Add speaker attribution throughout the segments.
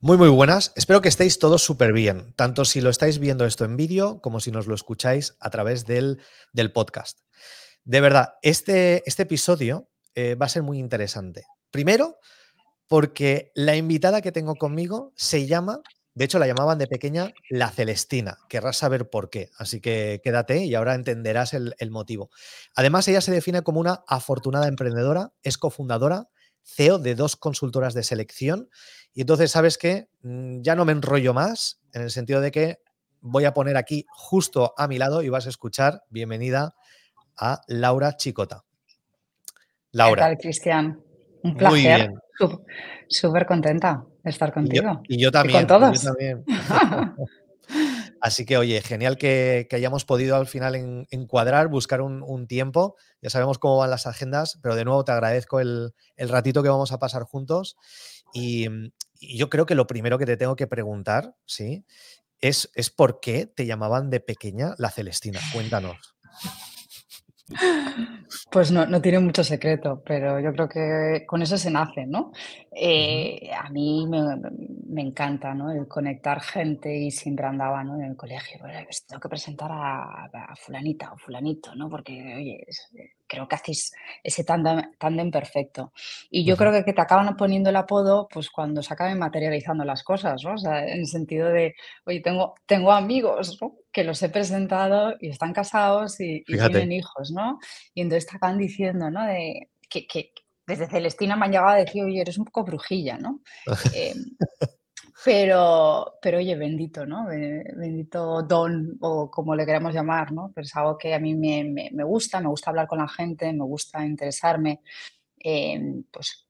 Speaker 1: Muy, muy buenas. Espero que estéis todos súper bien, tanto si lo estáis viendo esto en vídeo como si nos lo escucháis a través del, del podcast. De verdad, este, este episodio eh, va a ser muy interesante. Primero, porque la invitada que tengo conmigo se llama, de hecho la llamaban de pequeña la Celestina. Querrás saber por qué, así que quédate y ahora entenderás el, el motivo. Además, ella se define como una afortunada emprendedora, es cofundadora, CEO de dos consultoras de selección y entonces, ¿sabes qué? Mm, ya no me enrollo más, en el sentido de que voy a poner aquí justo a mi lado y vas a escuchar, bienvenida a Laura Chicota.
Speaker 2: Laura. ¿Qué tal, Cristian? Un placer. Súper contenta de estar contigo.
Speaker 1: Y yo, también.
Speaker 2: con todos.
Speaker 1: Yo también. Así que, oye, genial que, hayamos podido al final encuadrar, buscar un, tiempo. Ya sabemos cómo van las agendas, pero de nuevo te agradezco el, el ratito que vamos a pasar juntos. Y, y yo creo que lo primero que te tengo que preguntar, ¿sí? Es, es por qué te llamaban de pequeña la Celestina. Cuéntanos.
Speaker 2: Pues no, no, tiene mucho secreto, pero yo creo que con eso se nace, ¿no? Eh, a mí me, encanta, ¿no? El conectar gente y siempre andaba, ¿no? En el colegio, pues tengo que presentar a, fulanita o fulanito, ¿no? Porque, oye, creo que hacéis ese tándem, perfecto. Y yo creo que, que, te acaban poniendo el apodo, pues cuando se acaben materializando las cosas, ¿no? O sea, en el sentido de, oye, tengo, tengo amigos, ¿no? Que los he presentado y están casados y, tienen hijos, ¿no? Y entonces te acaban diciendo, ¿no? De, que, que, desde Celestina me han llegado a decir, oye, eres un poco brujilla, ¿no? Em, pero, pero oye, bendito, ¿no? Bendito don o como le queramos llamar, ¿no? Pero es algo que a mí me, me, gusta, me gusta hablar con la gente, me gusta interesarme, em, pues,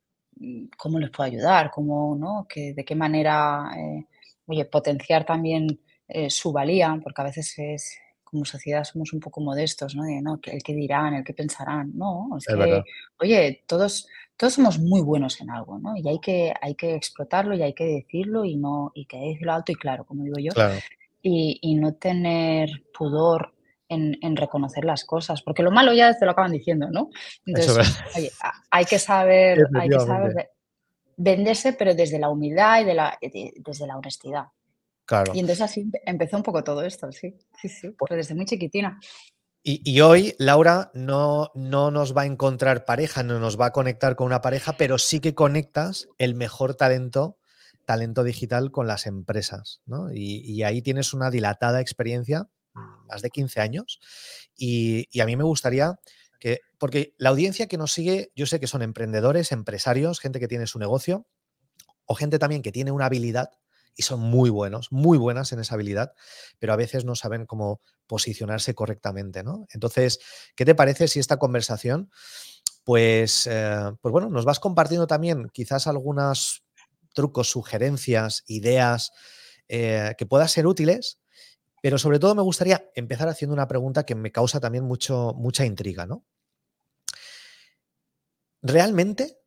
Speaker 2: cómo les puedo ayudar, cómo, ¿no? Que, de qué manera, eh, oye, potenciar también eh, su valía, porque a veces es, como sociedad somos un poco modestos, ¿no? De, no, el que dirán, el que pensarán, no, es, que, oye, todos, todos somos muy buenos en algo, ¿no? Y hay que, hay que explotarlo y hay que decirlo y no, y que decirlo alto y claro, como digo yo, y, y, no tener pudor en, en, reconocer las cosas, porque lo malo ya te lo acaban diciendo, ¿no? Entonces, oye, hay que saber, hay que saber venderse, pero desde la humildad y de la, desde la honestidad. Y entonces así empezó un poco todo esto, sí, sí, sí, pero desde muy chiquitina.
Speaker 1: Y, hoy Laura no, no nos va a encontrar pareja, no nos va a conectar con una pareja, pero sí que conectas el mejor talento, talento digital con las empresas, ¿no? Y, ahí tienes una dilatada experiencia, más de 15 años, y, y a mí me gustaría que, porque la audiencia que nos sigue, yo sé que son emprendedores, empresarios, gente que tiene su negocio, o gente también que tiene una habilidad y son muy buenos, muy buenas en esa habilidad, pero a veces no saben cómo posicionarse correctamente, ¿no? Entonces, ¿qué te parece si esta conversación, pues, eh, pues bueno, nos vas compartiendo también quizás algunos trucos, sugerencias, ideas eh, que puedan ser útiles, pero sobre todo me gustaría empezar haciendo una pregunta que me causa también mucho, mucha intriga, ¿no? Realmente,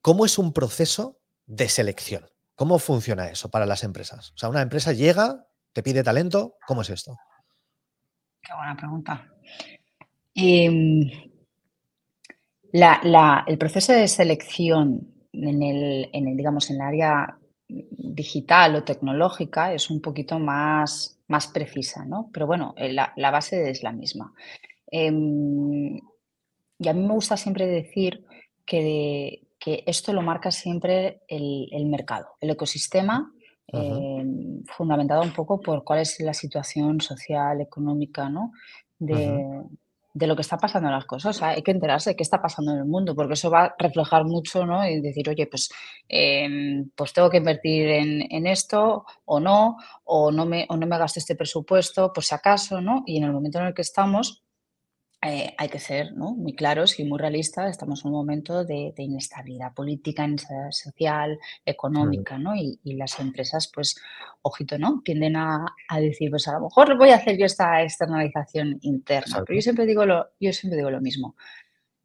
Speaker 1: ¿cómo es un proceso de selección? ¿Cómo funciona eso para las empresas? O sea, una empresa llega, te pide talento, ¿cómo es esto?
Speaker 2: Qué buena pregunta. Em, el proceso de selección en el, digamos, en el área digital o tecnológica es un poquito más, más precisa, ¿no? Pero bueno, eh, la, base es la misma. Em, y a mí me gusta siempre decir que, que esto lo marca siempre el, mercado, el ecosistema, eh, fundamentado un poco por cuál es la situación social, económica, ¿no? De, lo que está pasando en las cosas. hay que enterarse de qué está pasando en el mundo, porque eso va a reflejar mucho, ¿no? Y decir, oye, pues, em, pues tengo que invertir en, esto o no, o no, me, o no me gasto este presupuesto, por si acaso, ¿no? Y en el momento en el que estamos, eh, hay que ser muy claros y muy realistas. Estamos en un momento de, inestabilidad política, inestabilidad social, económica, ¿no? Y, las empresas, pues, ojito, ¿no? Tienden a, decir, pues a lo mejor voy a hacer yo esta externalización interna. Pero yo siempre, digo lo, yo siempre digo lo mismo.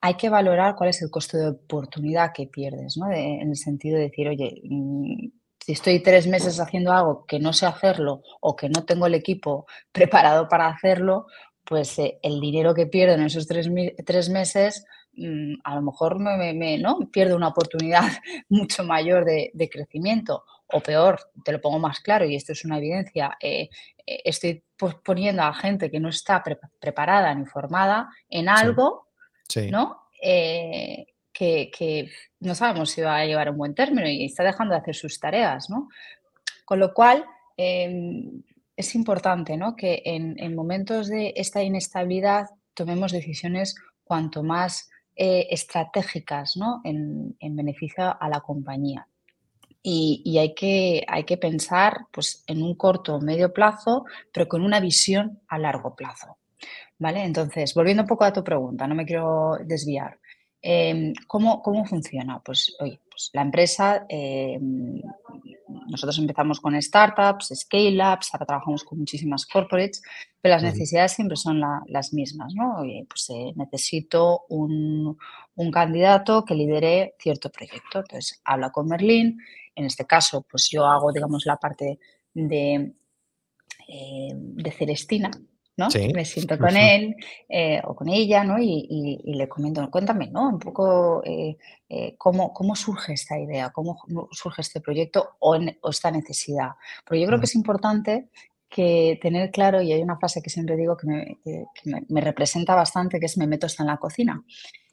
Speaker 2: Hay que valorar cuál es el costo de oportunidad que pierdes, ¿no? en el sentido de decir, oye, mm, si estoy tres meses haciendo algo que no sé hacerlo o que no tengo el equipo preparado para hacerlo, pues eh, el dinero que pierdo en esos tres, meses mm, a lo mejor me, ¿no? pierdo una oportunidad mucho mayor de, crecimiento. O peor, te lo pongo más claro, y esto es una evidencia, eh, eh, estoy poniendo a gente que no está preparada ni formada en algo, ¿no? Eh, que, no sabemos si va a llevar un buen término y está dejando de hacer sus tareas, ¿no? Con lo cual, em, es importante ¿no? que en, momentos de esta inestabilidad tomemos decisiones cuanto más eh, estratégicas ¿no? en, beneficio a la compañía. Y, hay, que, hay que pensar pues, en un corto o medio plazo, pero con una visión a largo plazo. ¿Vale? Entonces, volviendo un poco a tu pregunta, no me quiero desviar. Em, ¿cómo, ¿cómo, funciona? Pues, oye, pues la empresa, em, nosotros empezamos con startups, scale-ups, ahora trabajamos con muchísimas corporates, pero las necesidades siempre son las mismas, ¿no? Oye, pues eh, necesito un, un, candidato que lidere cierto proyecto. Entonces, habla con Merlin, en este caso, pues yo hago, digamos, la parte de, eh, de Celestina, ¿no? Me siento con él eh, o con ella, ¿no? Y, le comento, cuéntame, ¿no? Un poco eh, eh, cómo, cómo, surge esta idea, cómo surge este proyecto o, esta necesidad. Porque yo creo que es importante que tener claro, y hay una frase que siempre digo que me, representa bastante, que es me meto hasta en la cocina.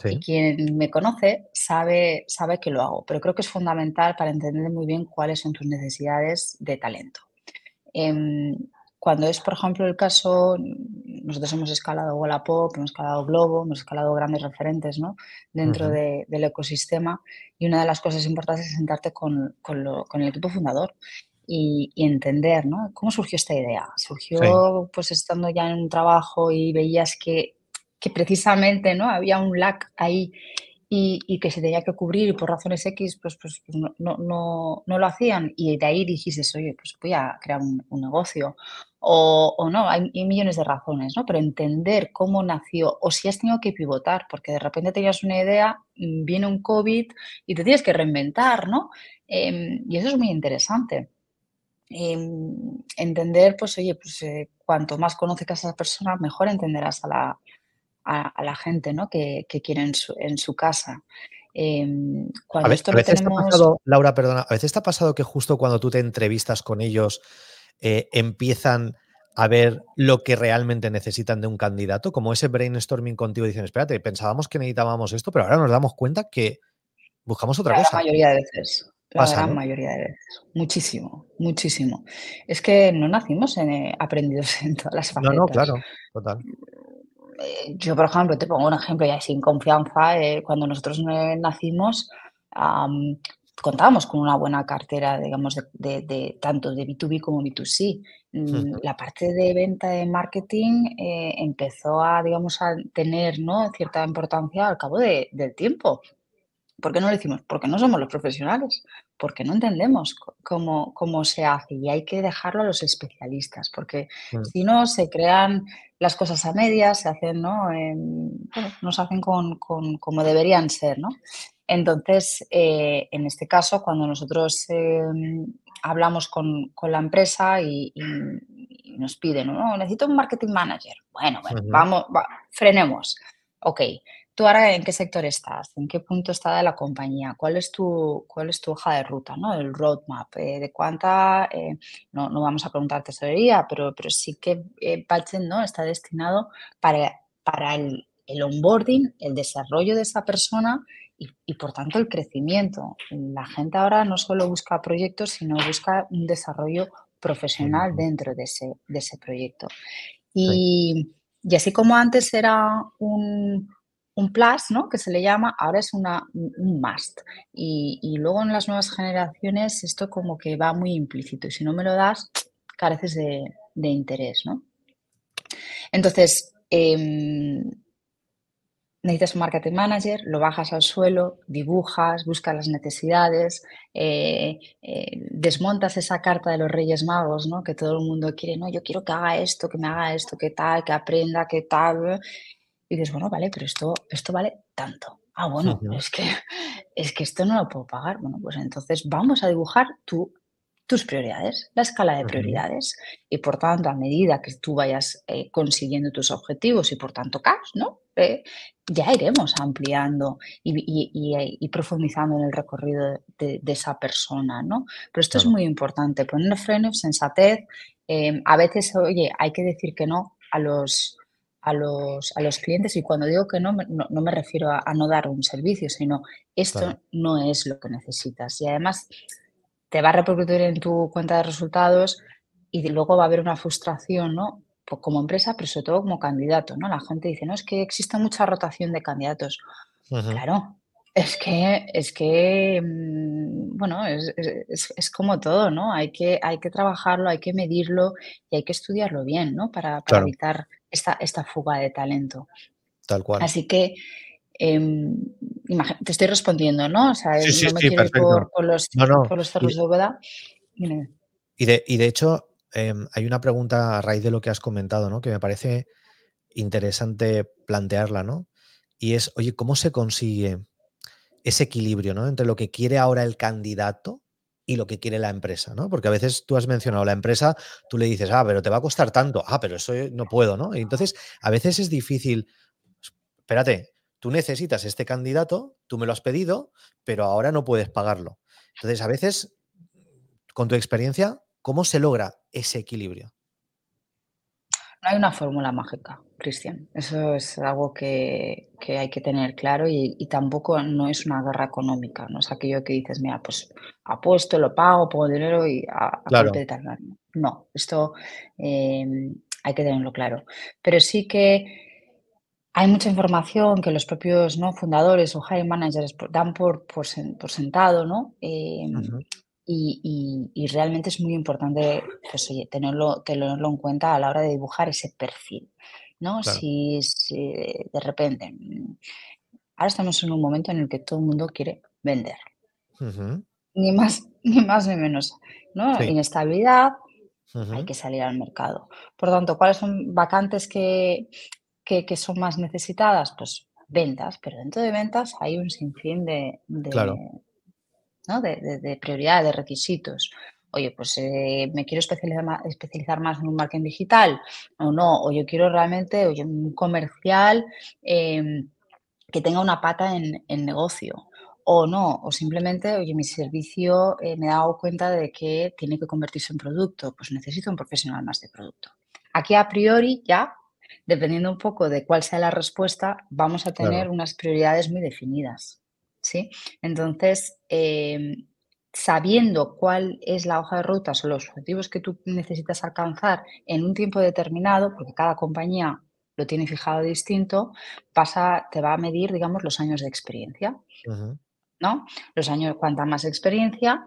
Speaker 2: Y quien me conoce sabe, sabe que lo hago, pero creo que es fundamental para entender muy bien cuáles son tus necesidades de talento. Cuando es, por ejemplo, el caso, nosotros hemos escalado Wallapop, hemos escalado Globo, hemos escalado grandes referentes ¿no? dentro del ecosistema y una de las cosas importantes es sentarte con, el equipo fundador y, entender ¿no? cómo surgió esta idea. Surgió pues estando ya en un trabajo y veías que, que precisamente ¿no? había un lag ahí y, que se tenía que cubrir y por razones X pues, pues, pues no, no, no, lo hacían y de ahí dijiste, oye, pues voy a crear un, negocio. O, o, no, hay, millones de razones, ¿no? Pero entender cómo nació o si has tenido que pivotar, porque de repente tenías una idea, mm, viene un COVID y te tienes que reinventar, ¿no? Em, y eso es muy interesante. Em, entender, pues oye, pues eh, cuanto más conoces a esa persona, mejor entenderás a la, a, la gente ¿no? que, que quiere en su, en su casa.
Speaker 1: Em, a veces, pasado, Laura, perdona, a veces está pasado que justo cuando tú te entrevistas con ellos eh, empiezan a ver lo que realmente necesitan de un candidato, como ese brainstorming contigo, dicen, espérate, pensábamos que necesitábamos esto, pero ahora nos damos cuenta que buscamos otra cosa.
Speaker 2: La mayoría de veces. La gran mayoría de veces. Muchísimo, muchísimo. Es que no nacimos en, eh, aprendidos en todas las facetas.
Speaker 1: No, no, claro, total.
Speaker 2: Eh, yo, por ejemplo, te pongo un ejemplo ya sin confianza. Eh, cuando nosotros nacimos, contábamos con una buena cartera, digamos, de, tanto de B2B como B2C. Mm, la parte de venta de marketing eh, empezó a, digamos, a tener ¿no? cierta importancia al cabo del tiempo. ¿Por qué no lo decimos? Porque no somos los profesionales, porque no entendemos cómo, cómo se hace y hay que dejarlo a los especialistas, porque mm. si no se crean las cosas a medias, se hacen, ¿no? no se hacen con, como deberían ser, ¿no? Entonces, eh, en este caso, cuando nosotros em, hablamos con, la empresa y, nos piden, ¿no? Necesito un marketing manager. Bueno, bueno, vamos, frenemos. Ok, ¿Tú ahora en qué sector estás? ¿En qué punto está de la compañía? ¿Cuál es tu, cuál es tu hoja de ruta, ¿no? el roadmap? Eh, ¿De cuánta, eh, no, no, vamos a preguntar tesorería, pero, pero sí que eh, ¿no? está destinado para, para el, el, onboarding, el desarrollo de esa persona y, y, por tanto el crecimiento. La gente ahora no solo busca proyectos, sino busca un desarrollo profesional dentro de ese, de ese proyecto. Y, y así como antes era un un plus, ¿no? Que se le llama, ahora es una, un must. Y, luego en las nuevas generaciones esto como que va muy implícito y si no me lo das, careces de, interés, ¿no? Entonces, em, necesitas un marketing manager, lo bajas al suelo, dibujas, buscas las necesidades, eh, eh, desmontas esa carta de los Reyes Magos, ¿no? Que todo el mundo quiere, no, yo quiero que haga esto, que me haga esto, que tal, que aprenda, que tal. Y dices, bueno, vale, pero esto, esto vale tanto. Ah, bueno, es, que, es que esto no lo puedo pagar. Bueno, pues entonces vamos a dibujar tu, tus prioridades, la escala de prioridades. Y por tanto, a medida que tú vayas eh, consiguiendo tus objetivos y por tanto cash, ¿no? eh, ya iremos ampliando y, profundizando en el recorrido de, esa persona, ¿no? Pero esto es muy importante, poner freno, sensatez. Em, a veces, oye, hay que decir que no a los, a los, a los clientes y cuando digo que no, no, me refiero a, no dar un servicio, sino esto no es lo que necesitas. Y además te va a repercutir en tu cuenta de resultados y luego va a haber una frustración, ¿no? Pues como empresa, pero sobre todo como candidato, ¿no? La gente dice, no, es que existe mucha rotación de candidatos. Claro, es que, es que, mm, bueno, es, es, como todo, ¿no? Hay que, hay que trabajarlo, hay que medirlo y hay que estudiarlo bien, ¿no? Para, para evitar esta, esta fuga de talento.
Speaker 1: Tal cual.
Speaker 2: Así que em, te estoy respondiendo, ¿no? O sea, no me quiero ir por, los, por los cerros de Bóveda.
Speaker 1: Y de, y de hecho, em, hay una pregunta a raíz de lo que has comentado, ¿no? Que me parece interesante plantearla, ¿no? Y es, oye, ¿cómo se consigue ese equilibrio, ¿no? Entre lo que quiere ahora el candidato y lo que quiere la empresa, ¿no? Porque a veces tú has mencionado la empresa, tú le dices, ah, pero te va a costar tanto, ah, pero eso no puedo, ¿no? Y entonces, a veces es difícil, espérate, tú necesitas este candidato, tú me lo has pedido, pero ahora no puedes pagarlo. Entonces, a veces, con tu experiencia, ¿cómo se logra ese equilibrio?
Speaker 2: No hay una fórmula mágica, Cristian. Eso es algo que, hay que tener claro y, tampoco no es una guerra económica. No es aquello que dices, mira, pues apuesto, lo pago, pongo dinero y a, a
Speaker 1: claro.
Speaker 2: No, esto em, hay que tenerlo claro. Pero sí que hay mucha información que los propios ¿no? fundadores o hiring managers dan por, por, sentado, ¿no? Em, y, realmente es muy importante pues, tenerlo, tenerlo en cuenta a la hora de dibujar ese perfil. ¿no? Si, de repente, mm, ahora estamos en un momento en el que todo el mundo quiere vender. Ni más ni más ni menos. ¿no? Inestabilidad, hay que salir al mercado. Por tanto, ¿cuáles son vacantes que, que, son más necesitadas? Pues ventas, pero dentro de ventas hay un sinfín de, de, de, prioridad, de requisitos. Oye, pues eh, me quiero especializar más, especializar más en un marketing digital o no, o yo quiero realmente oye, un comercial em, que tenga una pata en, en, negocio o no, o simplemente, oye, mi servicio eh, me he dado cuenta de que tiene que convertirse en producto, pues necesito un profesional más de producto. Aquí a priori ya, dependiendo un poco de cuál sea la respuesta, vamos a tener unas prioridades muy definidas. ¿sí? Entonces, em, sabiendo cuál es la hoja de rutas o los objetivos que tú necesitas alcanzar en un tiempo determinado, porque cada compañía lo tiene fijado distinto, pasa, te va a medir, digamos, los años de experiencia. ¿no? Los años, cuanta más experiencia,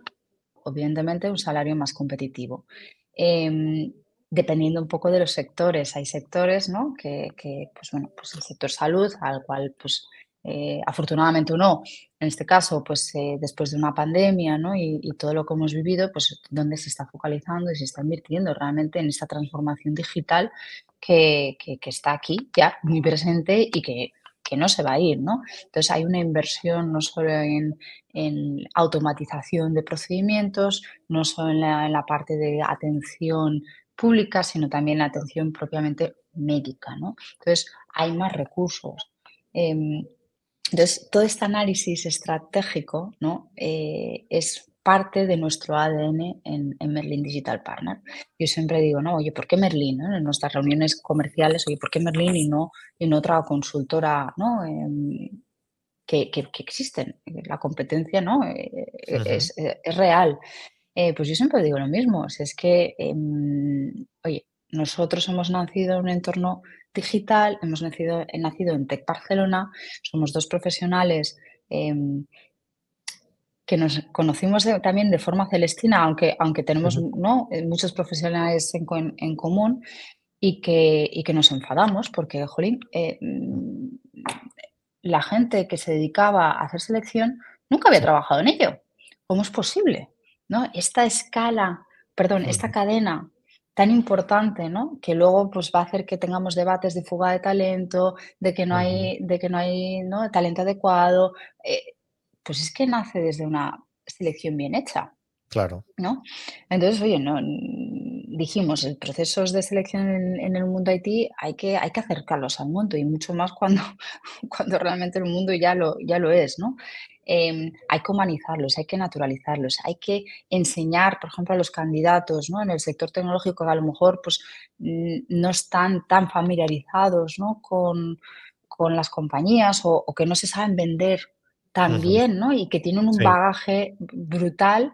Speaker 2: evidentemente un salario más competitivo. Em, dependiendo un poco de los sectores, hay sectores, ¿no? Que, que, pues bueno, pues el sector salud, al cual pues eh, afortunadamente o no, en este caso, pues eh, después de una pandemia ¿no? y, todo lo que hemos vivido, pues donde se está focalizando y se está invirtiendo realmente en esta transformación digital que, está aquí ya muy presente y que, no se va a ir, ¿no? Entonces hay una inversión no solo en, automatización de procedimientos, no solo en la, parte de atención pública, sino también la atención propiamente médica, ¿no? Entonces hay más recursos. Em, entonces, todo este análisis estratégico ¿no? Eh, es parte de nuestro ADN en, Merlin Digital Partner. Yo siempre digo, no, oye, ¿por qué Merlin? En nuestras reuniones comerciales, oye, ¿por qué Merlin y no en otra consultora ¿no? Em, que, que, existen? La competencia ¿no? Eh, es, real. Eh, pues yo siempre digo lo mismo, es que, em, oye, nosotros hemos nacido en un entorno digital, hemos nacido, nacido en Tech Barcelona, somos dos profesionales em, que nos conocimos también de forma celestina, aunque, aunque tenemos ¿no? Eh, muchos profesionales en, común y que, que, nos enfadamos porque, jolín, eh, mm, la gente que se dedicaba a hacer selección nunca había trabajado en ello. ¿Cómo es posible? ¿No? Esta escala, perdón, esta cadena tan importante, ¿no? Que luego pues va a hacer que tengamos debates de fuga de talento, de que no hay, de que no hay ¿no? talento adecuado. Eh, pues es que nace desde una selección bien hecha.
Speaker 1: Claro.
Speaker 2: ¿No? Entonces, oye, no, dijimos, el procesos de selección en, el mundo IT hay que, hay que acercarlos al mundo y mucho más cuando, cuando realmente el mundo ya lo, ya lo es, ¿no? Em, hay que humanizarlos, hay que naturalizarlos, hay que enseñar, por ejemplo, a los candidatos ¿no? en el sector tecnológico que a lo mejor pues, no están tan familiarizados ¿no? con, con, las compañías o, que no se saben vender tan bien ¿no? y que tienen un bagaje brutal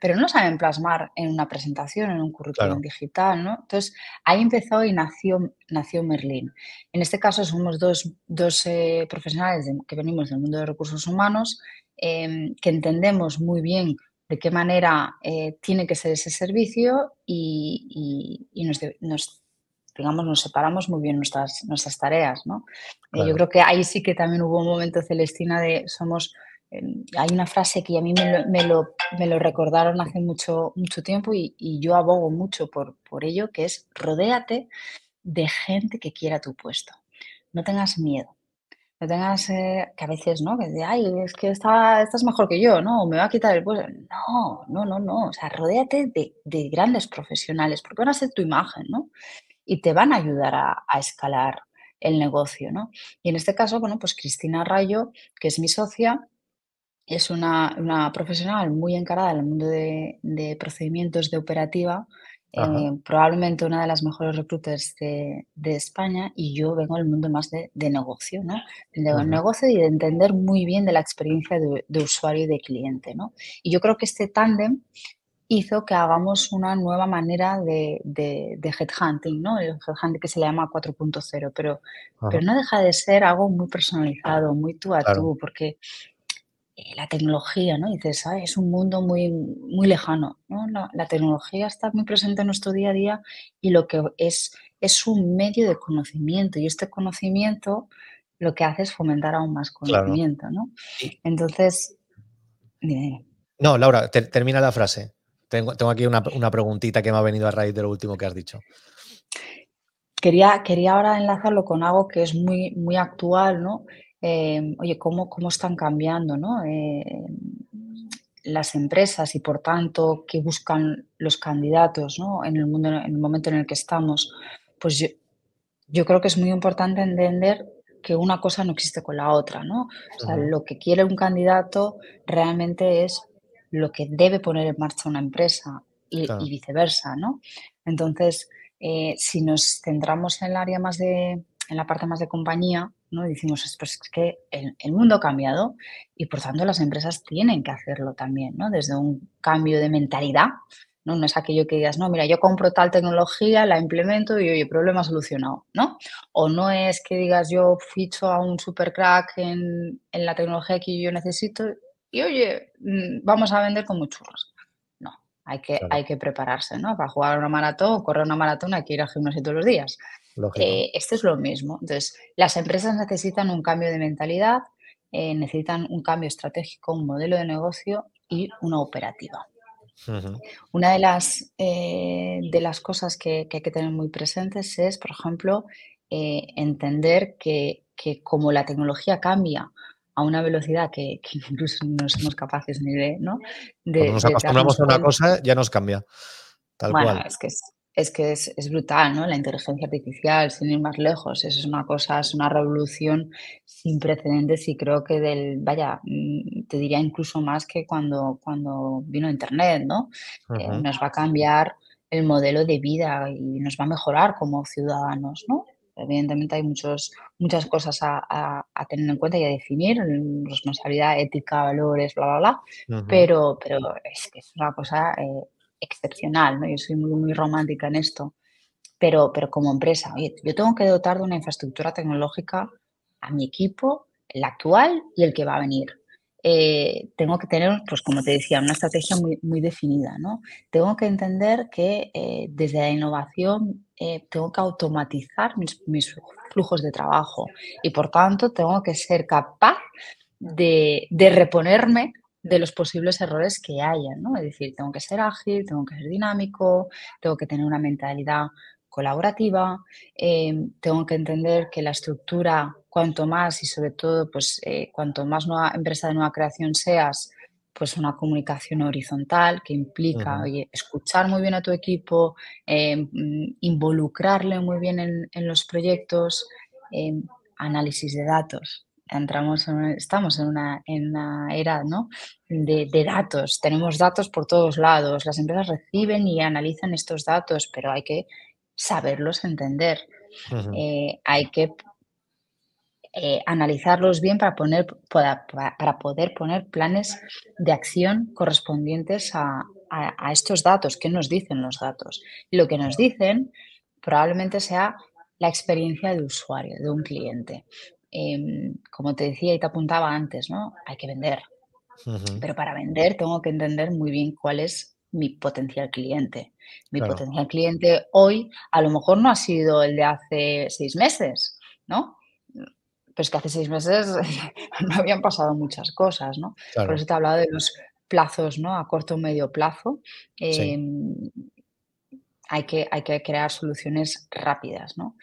Speaker 2: pero no saben plasmar en una presentación, en un currículum digital, ¿no? Entonces, ahí empezó y nació, nació Merlin. En este caso somos dos, dos eh, profesionales que venimos del mundo de recursos humanos, em, que entendemos muy bien de qué manera eh, tiene que ser ese servicio y, nos, digamos, nos separamos muy bien nuestras, nuestras tareas, ¿no? Eh, yo creo que ahí sí que también hubo un momento, Celestina, de somos hay una frase que a mí me lo, me lo, recordaron hace mucho, mucho tiempo y, yo abogo mucho por, por ello, que es rodéate de gente que quiera tu puesto. No tengas miedo. No tengas eh, que a veces, ¿no? Que de, ay, es que está, estás mejor que yo, ¿no? Me va a quitar el puesto. No, no, no, no. O sea, rodéate de, de grandes profesionales porque van a ser tu imagen, ¿no? Y te van a ayudar a, a escalar el negocio, ¿no? Y en este caso, bueno, pues Cristina Rayo, que es mi socia, es una, profesional muy encarada en el mundo de, procedimientos de operativa, eh, probablemente una de las mejores recruiters de, España y yo vengo del mundo más de, negocio, ¿no? De negocio y de entender muy bien de la experiencia de, usuario y de cliente, ¿no? Y yo creo que este tándem hizo que hagamos una nueva manera de, headhunting, ¿no? El headhunting que se le llama 4.0, pero, pero no deja de ser algo muy personalizado, muy tú a tú, porque la tecnología, ¿no? dices, es un mundo muy, muy lejano, ¿no? La, tecnología está muy presente en nuestro día a día y lo que es, es un medio de conocimiento y este conocimiento lo que hace es fomentar aún más conocimiento, ¿no? Entonces,
Speaker 1: No, Laura, termina la frase. Tengo, tengo aquí una, una, preguntita que me ha venido a raíz de lo último que has dicho.
Speaker 2: Quería, quería ahora enlazarlo con algo que es muy, muy actual, ¿no? Em, oye, cómo, cómo están cambiando ¿no? Eh, las empresas y por tanto qué buscan los candidatos ¿no? en, el mundo, en el momento en el que estamos, pues yo, yo creo que es muy importante entender que una cosa no existe con la otra, ¿no? O sea, lo que quiere un candidato realmente es lo que debe poner en marcha una empresa y, viceversa, ¿no? Entonces, eh, si nos centramos en el área más de, en la parte más de compañía, ¿no? decimos, pues es que el, mundo ha cambiado y por tanto las empresas tienen que hacerlo también, ¿no? Desde un cambio de mentalidad, ¿no? No es aquello que digas, no, mira, yo compro tal tecnología, la implemento y oye, problema solucionado, ¿no? O no es que digas, yo ficho a un super crack en, en la tecnología que yo necesito y oye, mm, vamos a vender como churros. No, hay que, hay que prepararse, ¿no? Para jugar una maratón correr una maratón hay que ir al gimnasio todos los días. Eh, esto es lo mismo. Entonces, las empresas necesitan un cambio de mentalidad, eh, necesitan un cambio estratégico, un modelo de negocio y una operativa. Una de las, eh, de las cosas que, hay que tener muy presentes es, por ejemplo, entender que, como la tecnología cambia a una velocidad que, incluso no somos capaces ni de... ¿no?
Speaker 1: Cuando nos acostumbramos a una cosa, ya nos cambia. Tal
Speaker 2: bueno, es que es, es que es, brutal, ¿no? La inteligencia artificial, sin ir más lejos, eso es una cosa, es una revolución sin precedentes y creo que del, vaya, mm, te diría incluso más que cuando, cuando vino Internet, ¿no? Eh, nos va a cambiar el modelo de vida y nos va a mejorar como ciudadanos, ¿no? Evidentemente hay muchos, muchas cosas a, tener en cuenta y a definir, responsabilidad, ética, valores, bla, bla, bla, pero, pero es que es una cosa eh, excepcional, ¿no? Yo soy muy, muy romántica en esto, pero, pero como empresa, yo tengo que dotar de una infraestructura tecnológica a mi equipo, el actual y el que va a venir. Eh, tengo que tener, pues como te decía, una estrategia muy, muy definida, ¿no? Tengo que entender que eh, desde la innovación eh, tengo que automatizar mis, mis, flujos de trabajo y por tanto tengo que ser capaz de, de reponerme de los posibles errores que haya, ¿no? Es decir, tengo que ser ágil, tengo que ser dinámico, tengo que tener una mentalidad colaborativa, em, tengo que entender que la estructura, cuanto más y sobre todo, pues eh, cuanto más nueva empresa de nueva creación seas, pues una comunicación horizontal que implica, oye, escuchar muy bien a tu equipo, em, mm, involucrarle muy bien en, los proyectos, em, análisis de datos. Entramos estamos en una, en una era ¿no? de, datos, tenemos datos por todos lados, las empresas reciben y analizan estos datos, pero hay que saberlos entender. Eh, hay que eh, analizarlos bien para, poner, para, poder poner planes de acción correspondientes a, estos datos. ¿Qué nos dicen los datos? Lo que nos dicen probablemente sea la experiencia de usuario, de un cliente. Em, como te decía y te apuntaba antes, ¿no? Hay que vender. Pero para vender tengo que entender muy bien cuál es mi potencial cliente. Mi potencial cliente hoy a lo mejor no ha sido el de hace seis meses, ¿no? Pero es que hace seis meses no habían pasado muchas cosas, ¿no? Por eso te he hablado de los plazos, ¿no? A corto o medio plazo. Em, hay, que, hay que crear soluciones rápidas, ¿no?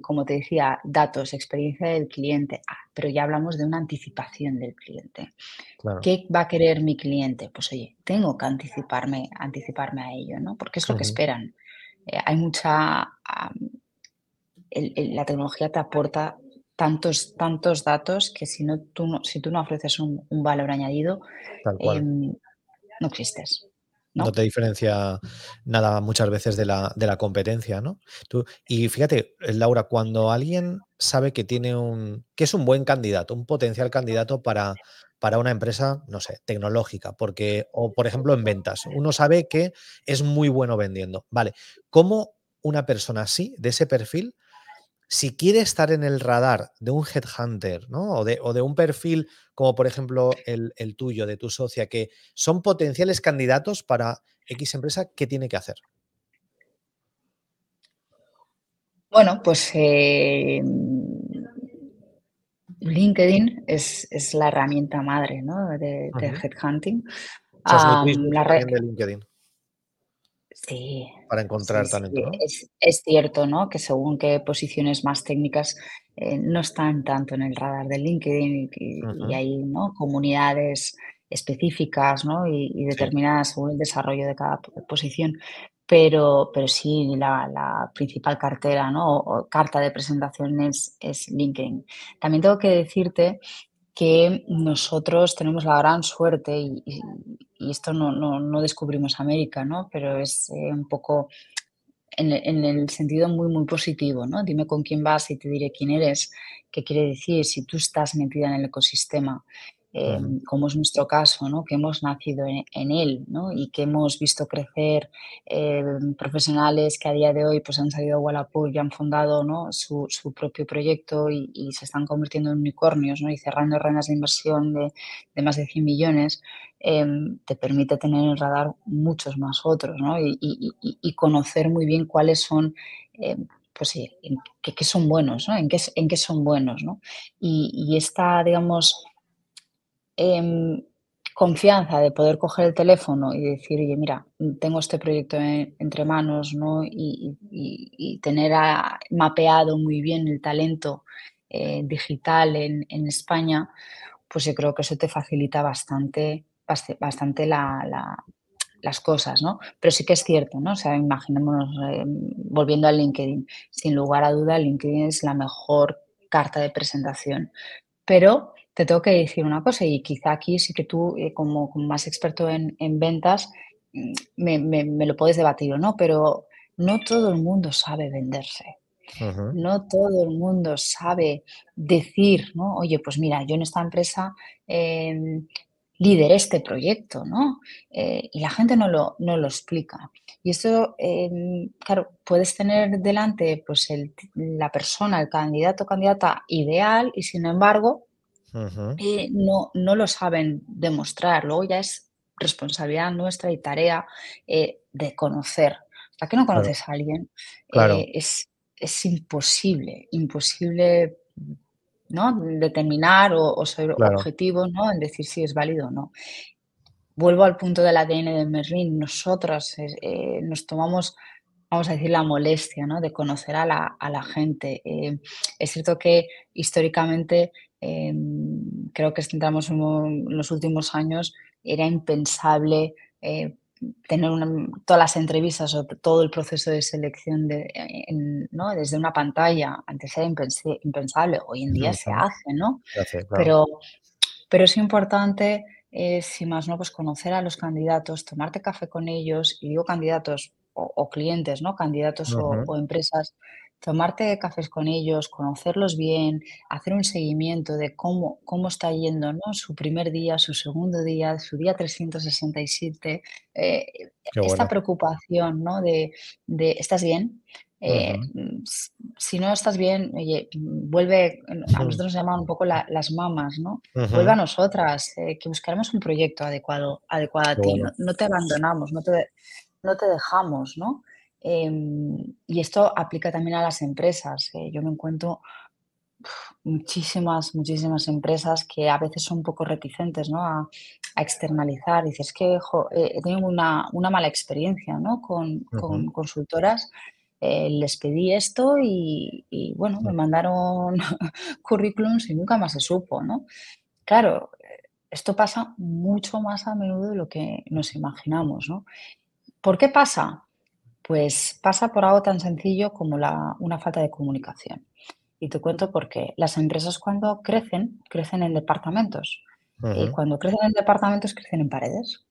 Speaker 2: Como te decía, datos, experiencia del cliente, ah, pero ya hablamos de una anticipación del cliente. ¿Qué va a querer mi cliente? Pues oye, tengo que anticiparme, anticiparme a ello, ¿no? Porque es lo que esperan. Eh, hay mucha... la tecnología te aporta tantos, tantos datos que si, no, tú, no, si tú no ofreces un, valor añadido, em, no existes.
Speaker 1: ¿No? te diferencia nada muchas veces de la, de la competencia, ¿no? Tú, y fíjate, Laura, cuando alguien sabe que tiene un, que es un buen candidato, un potencial candidato para, para una empresa, no sé, tecnológica, porque, o por ejemplo en ventas, uno sabe que es muy bueno vendiendo. Vale, ¿cómo una persona así, de ese perfil, si quiere estar en el radar de un headhunter, ¿no? O de, o de un perfil como por ejemplo el, tuyo, de tu socia, que son potenciales candidatos para X empresa, ¿qué tiene que hacer?
Speaker 2: Bueno, pues eh, LinkedIn es, la herramienta madre ¿no? de, headhunting.
Speaker 1: la red de LinkedIn.
Speaker 2: Sí.
Speaker 1: Para encontrar talento.
Speaker 2: Es, cierto, ¿no? Que según qué posiciones más técnicas eh, no están tanto en el radar de LinkedIn y, hay ¿no? comunidades específicas ¿no? y, determinadas según el desarrollo de cada posición. Pero, pero sí, la, principal cartera ¿no? o, carta de presentación es, es LinkedIn. También tengo que decirte que nosotros tenemos la gran suerte, y, esto no, no, descubrimos América, ¿no? pero es eh, un poco en, en, el sentido muy, muy positivo. ¿no? Dime con quién vas y te diré quién eres, qué quiere decir si tú estás metida en el ecosistema Em, como es nuestro caso, ¿no? que hemos nacido en, él ¿no? y que hemos visto crecer em, profesionales que a día de hoy pues, han salido a Wallapop y han fundado ¿no? su, su, propio proyecto y, se están convirtiendo en unicornios ¿no? y cerrando rendas de inversión de, de más de 100 millones, em, te permite tener en el radar muchos más otros ¿no? y, y, y, conocer muy bien cuáles son pues sí, en qué, son buenos, ¿no? En qué, en qué son buenos, ¿no? Y, y esta, digamos, Em, confianza de poder coger el teléfono y decir, oye, mira, tengo este proyecto entre manos, ¿no? Y, tener mapeado muy bien el talento eh, digital en, España, pues yo creo que eso te facilita bastante, bastante las cosas, ¿no? Pero sí que es cierto, ¿no? O sea, imaginémonos, eh, volviendo al LinkedIn, sin lugar a duda, LinkedIn es la mejor carta de presentación, pero te tengo que decir una cosa y quizá aquí sí que tú, eh, como, más experto en, ventas, mm, me, lo puedes debatir o no, pero no todo el mundo sabe venderse. No todo el mundo sabe decir, ¿no? Oye, pues mira, yo en esta empresa eh, lideré este proyecto, ¿no? Eh, y la gente no lo, no lo explica. Y esto, em, claro, puedes tener delante pues la persona, el candidato o candidata ideal y sin embargo eh, no, no lo saben demostrar. Luego ya es responsabilidad nuestra y tarea eh, de conocer. Hasta que no conoces a alguien, eh, es, es, imposible, imposible ¿no? determinar o, ser objetivo ¿no? en decir si es válido o no. Vuelvo al punto del ADN de Merlin. Nosotros nos tomamos vamos a decir, la molestia ¿no? de conocer a la, a la gente. es cierto que históricamente Em, creo que estamos en los últimos años, era impensable eh, tener todas las entrevistas o todo el proceso de selección de, ¿no? desde una pantalla. Antes era impensable, hoy en día se hace, ¿no? pero, pero es importante, eh, si más no, pues conocer a los candidatos, tomarte café con ellos, y digo candidatos o, clientes, ¿no? Candidatos o empresas tomarte cafés con ellos, conocerlos bien, hacer un seguimiento de cómo, cómo está yendo ¿no? su primer día, su segundo día, su día 367, eh, esta preocupación ¿no? de, de ¿estás bien? Eh, si no estás bien, oye, vuelve, a nosotros nos llaman un poco las mamas, ¿no? Vuelve a nosotras, eh, que buscaremos un proyecto adecuado, adecuado a ti, no, te abandonamos, no te, no te dejamos, ¿no? Em, y esto aplica también a las empresas. yo me encuentro muchísimas, muchísimas empresas que a veces son un poco reticentes ¿no? a, externalizar. Dices que he tenido una, una, mala experiencia ¿no? con, con consultoras. Eh, les pedí esto y, y, bueno, me mandaron currículums y nunca más se supo, ¿no? Claro, esto pasa mucho más a menudo de lo que nos imaginamos, ¿no? ¿Por qué pasa? Pues pasa por algo tan sencillo como la, una falta de comunicación. Y te cuento por qué. Las empresas cuando crecen, crecen en departamentos. Y cuando crecen en departamentos, crecen en paredes.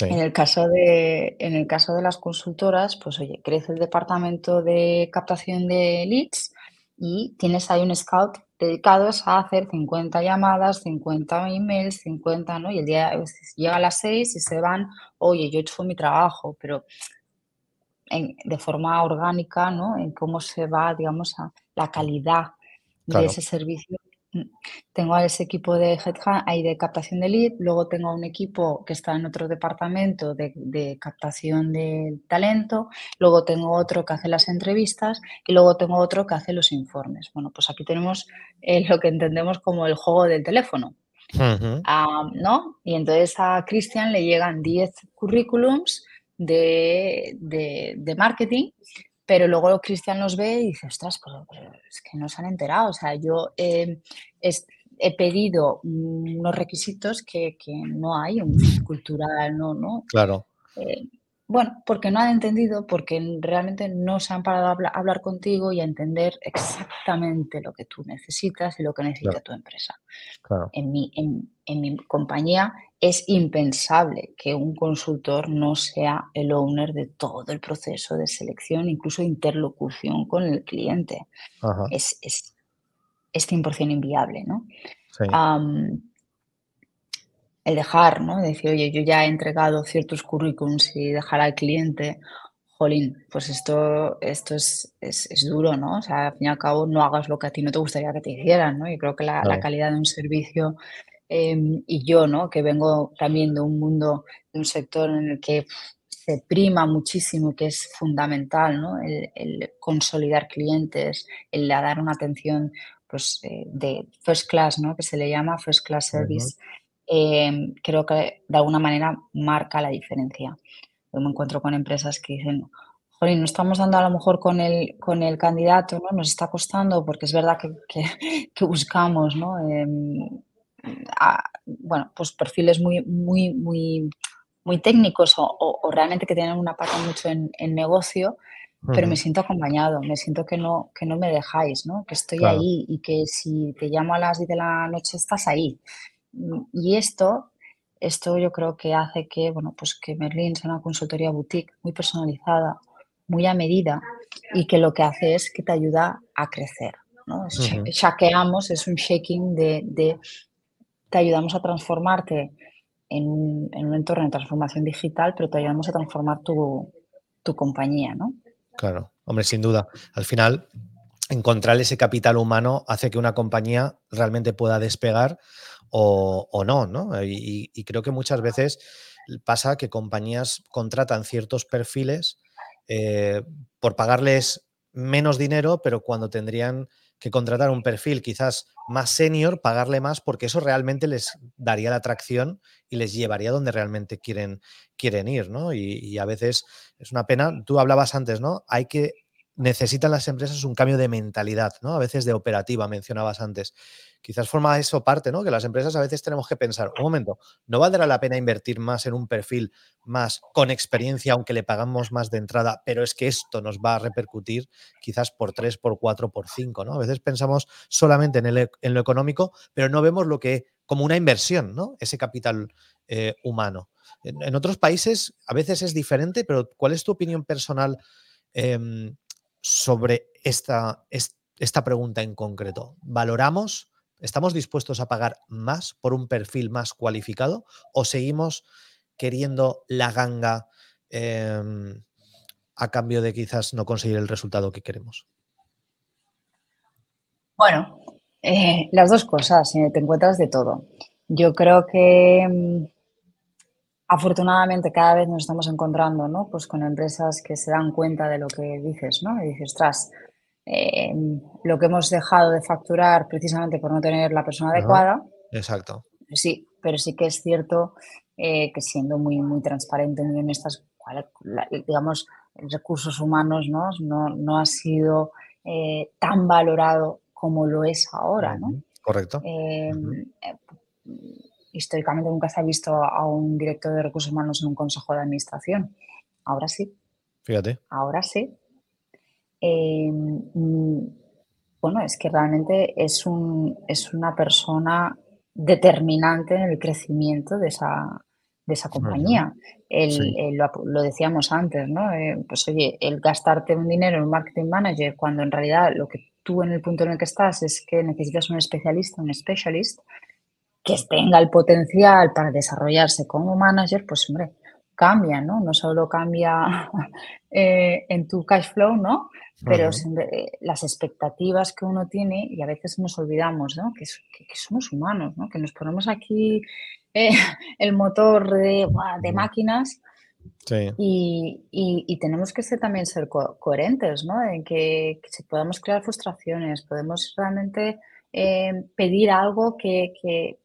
Speaker 2: En, el caso de, en el caso de las consultoras, pues oye, crece el departamento de captación de leads y tienes ahí un scout dedicados a hacer 50 llamadas, 50 emails, 50, ¿no? Y el día llega a las 6 y se van, oye, yo he hecho mi trabajo, pero de forma orgánica, ¿no? En cómo se va, digamos, a la calidad de ese servicio. Mm, tengo a ese equipo de headhunt, ahí de captación de lead, luego tengo un equipo que está en otro departamento de, captación de talento, luego tengo otro que hace las entrevistas y luego tengo otro que hace los informes. Bueno, pues aquí tenemos eh, lo que entendemos como el juego del teléfono. Ah, ¿no? Y entonces a Cristian le llegan 10 currículums de, marketing, pero luego Cristian los ve y dice, ostras, pues, es que no se han enterado. O sea, yo he pedido unos requisitos que, no hay, un cultural, no, ¿no?
Speaker 1: Claro.
Speaker 2: Eh, bueno, porque no han entendido, porque realmente no se han parado a hablar, contigo y a entender exactamente lo que tú necesitas y lo que necesita tu empresa. En, mi, en, mi compañía es impensable que un consultor no sea el owner de todo el proceso de selección, incluso interlocución con el cliente. Es, es, 100% inviable, ¿no? el dejar, ¿no? Decir, oye, yo ya he entregado ciertos currículums y dejar al cliente, jolín, pues esto, esto es, es, duro, ¿no? O sea, al fin y al cabo no hagas lo que a ti no te gustaría que te hicieran, ¿no? Y creo que la, calidad de un servicio em, y yo, ¿no? Que vengo también de un mundo, de un sector en el que se prima muchísimo, que es fundamental, ¿no? El, consolidar clientes, el dar una atención pues, eh, de first class, ¿no? Que se le llama first class service. Em, creo que de alguna manera marca la diferencia. Yo me encuentro con empresas que dicen, Joder, no estamos dando a lo mejor con el, con el candidato, ¿no? Nos está costando porque es verdad que, que, buscamos, ¿no? Bueno, pues perfiles muy, muy, muy, muy técnicos o, realmente que tienen una parte mucho en, negocio, pero me siento acompañado, me siento que no, que no me dejáis, ¿no? Que estoy ahí y que si te llamo a las 10 de la noche estás ahí. Y esto, esto yo creo que hace que, bueno, pues que Merlin sea una consultoría boutique muy personalizada, muy a medida y que lo que hace es que te ayuda a crecer. ¿no? Shakeamos, es un shaking de, te ayudamos a transformarte en un, en un, entorno de transformación digital, pero te ayudamos a transformar tu, tu compañía, ¿no?
Speaker 1: Claro, hombre, sin duda. Al final, encontrar ese capital humano hace que una compañía realmente pueda despegar o, no, ¿no? Y, creo que muchas veces pasa que compañías contratan ciertos perfiles eh, por pagarles menos dinero, pero cuando tendrían que contratar un perfil quizás más senior, pagarle más, porque eso realmente les daría la atracción y les llevaría donde realmente quieren, quieren ir, ¿no? Y, y, a veces es una pena. Tú hablabas antes, ¿no? Hay que necesitan las empresas un cambio de mentalidad, ¿no? A veces de operativa, mencionabas antes. Quizás forma eso parte, ¿no? Que las empresas a veces tenemos que pensar, un momento, ¿no valdrá la pena invertir más en un perfil más con experiencia, aunque le pagamos más de entrada, pero es que esto nos va a repercutir quizás por tres, por cuatro, por cinco, ¿no? A veces pensamos solamente en, en lo económico, pero no vemos lo que como una inversión, ¿no? Ese capital eh, humano. En, otros países a veces es diferente, pero ¿cuál es tu opinión personal em, sobre esta, esta pregunta en concreto? ¿Valoramos ¿Estamos dispuestos a pagar más por un perfil más cualificado o seguimos queriendo la ganga em, a cambio de quizás no conseguir el resultado que queremos?
Speaker 2: Bueno, eh, las dos cosas, te encuentras de todo. Yo creo que em, afortunadamente cada vez nos estamos encontrando ¿no? pues con empresas que se dan cuenta de lo que dices, ¿no? Y dices, tras, eh, lo que hemos dejado de facturar precisamente por no tener la persona adecuada.
Speaker 1: Exacto.
Speaker 2: Sí, pero sí que es cierto eh, que siendo muy, muy transparente, muy honestas, digamos, recursos humanos ¿no? no, ha sido eh, tan valorado como lo es ahora. ¿no?
Speaker 1: Correcto.
Speaker 2: Históricamente nunca se ha visto a un director de recursos humanos en un consejo de administración. Ahora sí.
Speaker 1: Fíjate.
Speaker 2: Ahora sí. Em, mm, bueno, es que realmente es, un, es una persona determinante en el crecimiento de esa, de esa compañía. El, lo, decíamos antes, ¿no? Eh, pues oye, el gastarte un dinero en un marketing manager cuando en realidad lo que tú en el punto en el que estás es que necesitas un especialista, un specialist, que tenga el potencial para desarrollarse como manager, pues hombre, cambia, ¿no? No solo cambia eh, en tu cash flow, ¿no? Pero eh, las expectativas que uno tiene, y a veces nos olvidamos, ¿no? Que, somos humanos, ¿no? Que nos ponemos aquí eh, el motor de, de máquinas y, tenemos que ser, también ser coherentes, ¿no? En que, que podamos crear frustraciones, podemos realmente pedir algo que, que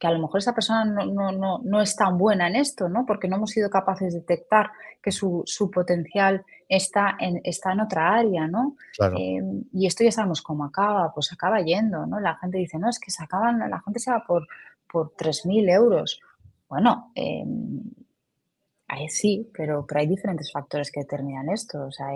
Speaker 2: a lo mejor esa persona no, es tan buena en esto, ¿no? Porque no hemos sido capaces de detectar que su, potencial está en, está en otra área, ¿no? Eh, y esto ya sabemos cómo acaba, pues acaba yendo, ¿no? La gente dice, no, es que se acaban, la gente se va por, por 3.000 euros. Bueno, eh, sí, pero, pero hay diferentes factores que determinan esto. O sea,